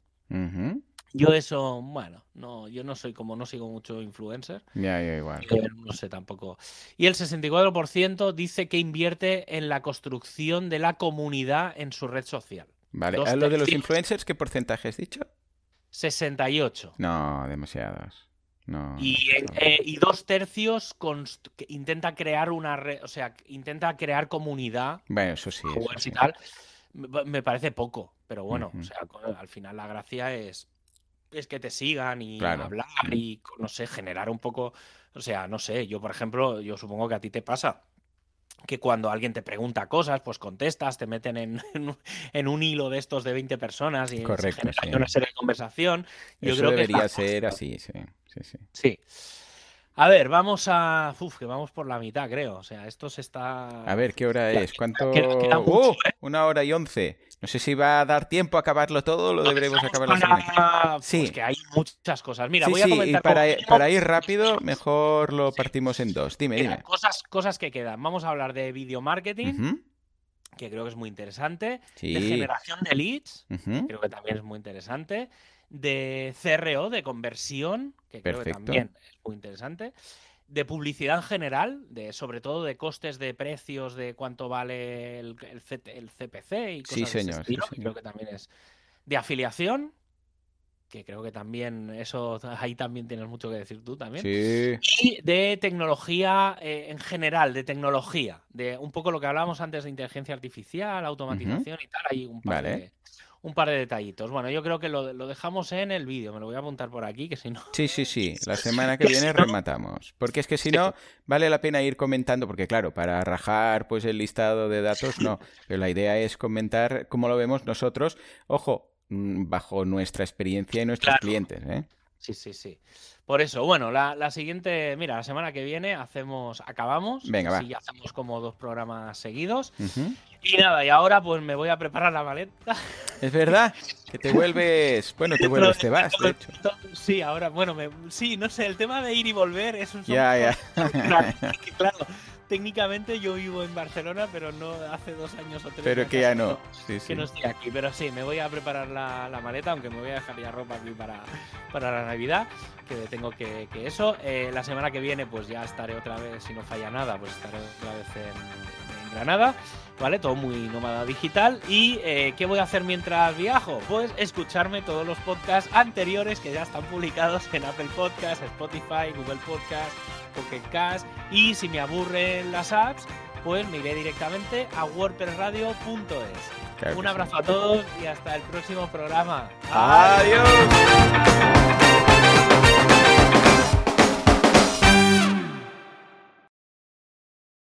Yo eso, bueno, no, yo no soy como no sigo mucho influencer. Ya, ya, igual. eh, No sé tampoco. Y el 64% dice que invierte en la construcción de la comunidad en su red social. Vale, dos ¿a lo de los influencers qué porcentaje has dicho? 68. No, demasiados. No. Y, no, eh, eh, y dos tercios const- intenta crear una red, o sea, intenta crear comunidad, Bueno, eso sí. eso y sí. tal. Me parece poco, pero bueno, o sea, al final la gracia es, es que te sigan y Claro. hablar y, no sé, generar un poco, o sea, no sé, yo por ejemplo, yo supongo que a ti te pasa que cuando alguien te pregunta cosas, pues contestas, te meten en, en un- en un hilo de estos de 20 personas y se Correcto, genera ahí sí. una serie de conversación. Yo Eso creo debería ser así, sí. sí, sí. Sí. A ver, vamos a. Uf, que vamos por la mitad, creo. O sea, esto se está. A ver, ¿qué hora es? ¿Cuánto? queda- queda mucho, ¡Oh! Una hora y once. No sé si va a dar tiempo a acabarlo todo o lo deberemos acabar la semana. Pues Sí. que hay muchas cosas. Mira, sí, voy a sí, y comentar para, como mínimo para ir rápido, mejor lo Sí. partimos en dos. Dime, Mira, dime. cosas, cosas que quedan. Vamos a hablar de video marketing, que creo que es muy interesante. De Sí. generación de leads, creo que también es muy interesante. De CRO, de conversión, que creo que también es muy interesante. De publicidad en general, de, sobre todo de costes de precios, de cuánto vale el, el C- el CPC y cosas Sí, de ese señor, sí, estilo, que señor. creo que también es. De afiliación, que creo que también, eso ahí también tienes mucho que decir tú también. Sí. Y de tecnología eh, en general, de tecnología, de un poco lo que hablábamos antes de inteligencia artificial, automatización y tal, hay un par, Vale. de, un par de detallitos. Bueno, yo creo que lo, lo dejamos en el vídeo, me lo voy a apuntar por aquí, que si no... Sí, sí, sí. La semana que viene rematamos. Porque es que si no, vale la pena ir comentando, porque claro, para rajar pues el listado de datos, no. Pero la idea es comentar cómo lo vemos nosotros, ojo, mm, bajo nuestra experiencia y nuestros Claro. clientes, ¿eh? Sí, sí, sí. Por eso, bueno, la, la siguiente, mira, la semana que viene hacemos, acabamos, Venga, va. así ya hacemos como dos programas seguidos. Y nada, y ahora pues me voy a preparar la maleta. Es verdad que te vuelves, bueno, te vuelves, te vas, de hecho. Sí, ahora, bueno, me- sí, no sé, el tema de ir y volver es un Ya, ya. claro, técnicamente yo vivo en Barcelona, pero no hace dos años o tres. Pero que ya no. Sí, Que sí. no estoy aquí, pero sí, me voy a preparar la, la maleta, aunque me voy a dejar ya ropa aquí para, para la Navidad, que tengo que, que eso. Eh, la semana que viene, pues ya estaré otra vez, si no falla nada, pues estaré otra vez en, en Granada, ¿vale? Todo muy nómada digital. ¿Y eh, qué voy a hacer mientras viajo? Pues escucharme todos los podcasts anteriores que ya están publicados en Apple Podcasts, Spotify, Google Podcasts, Pocket Cast. Y si me aburren las apps, pues me iré directamente a wordpressradio.es. Claro Un sí. abrazo a todos y hasta el próximo programa. Adiós.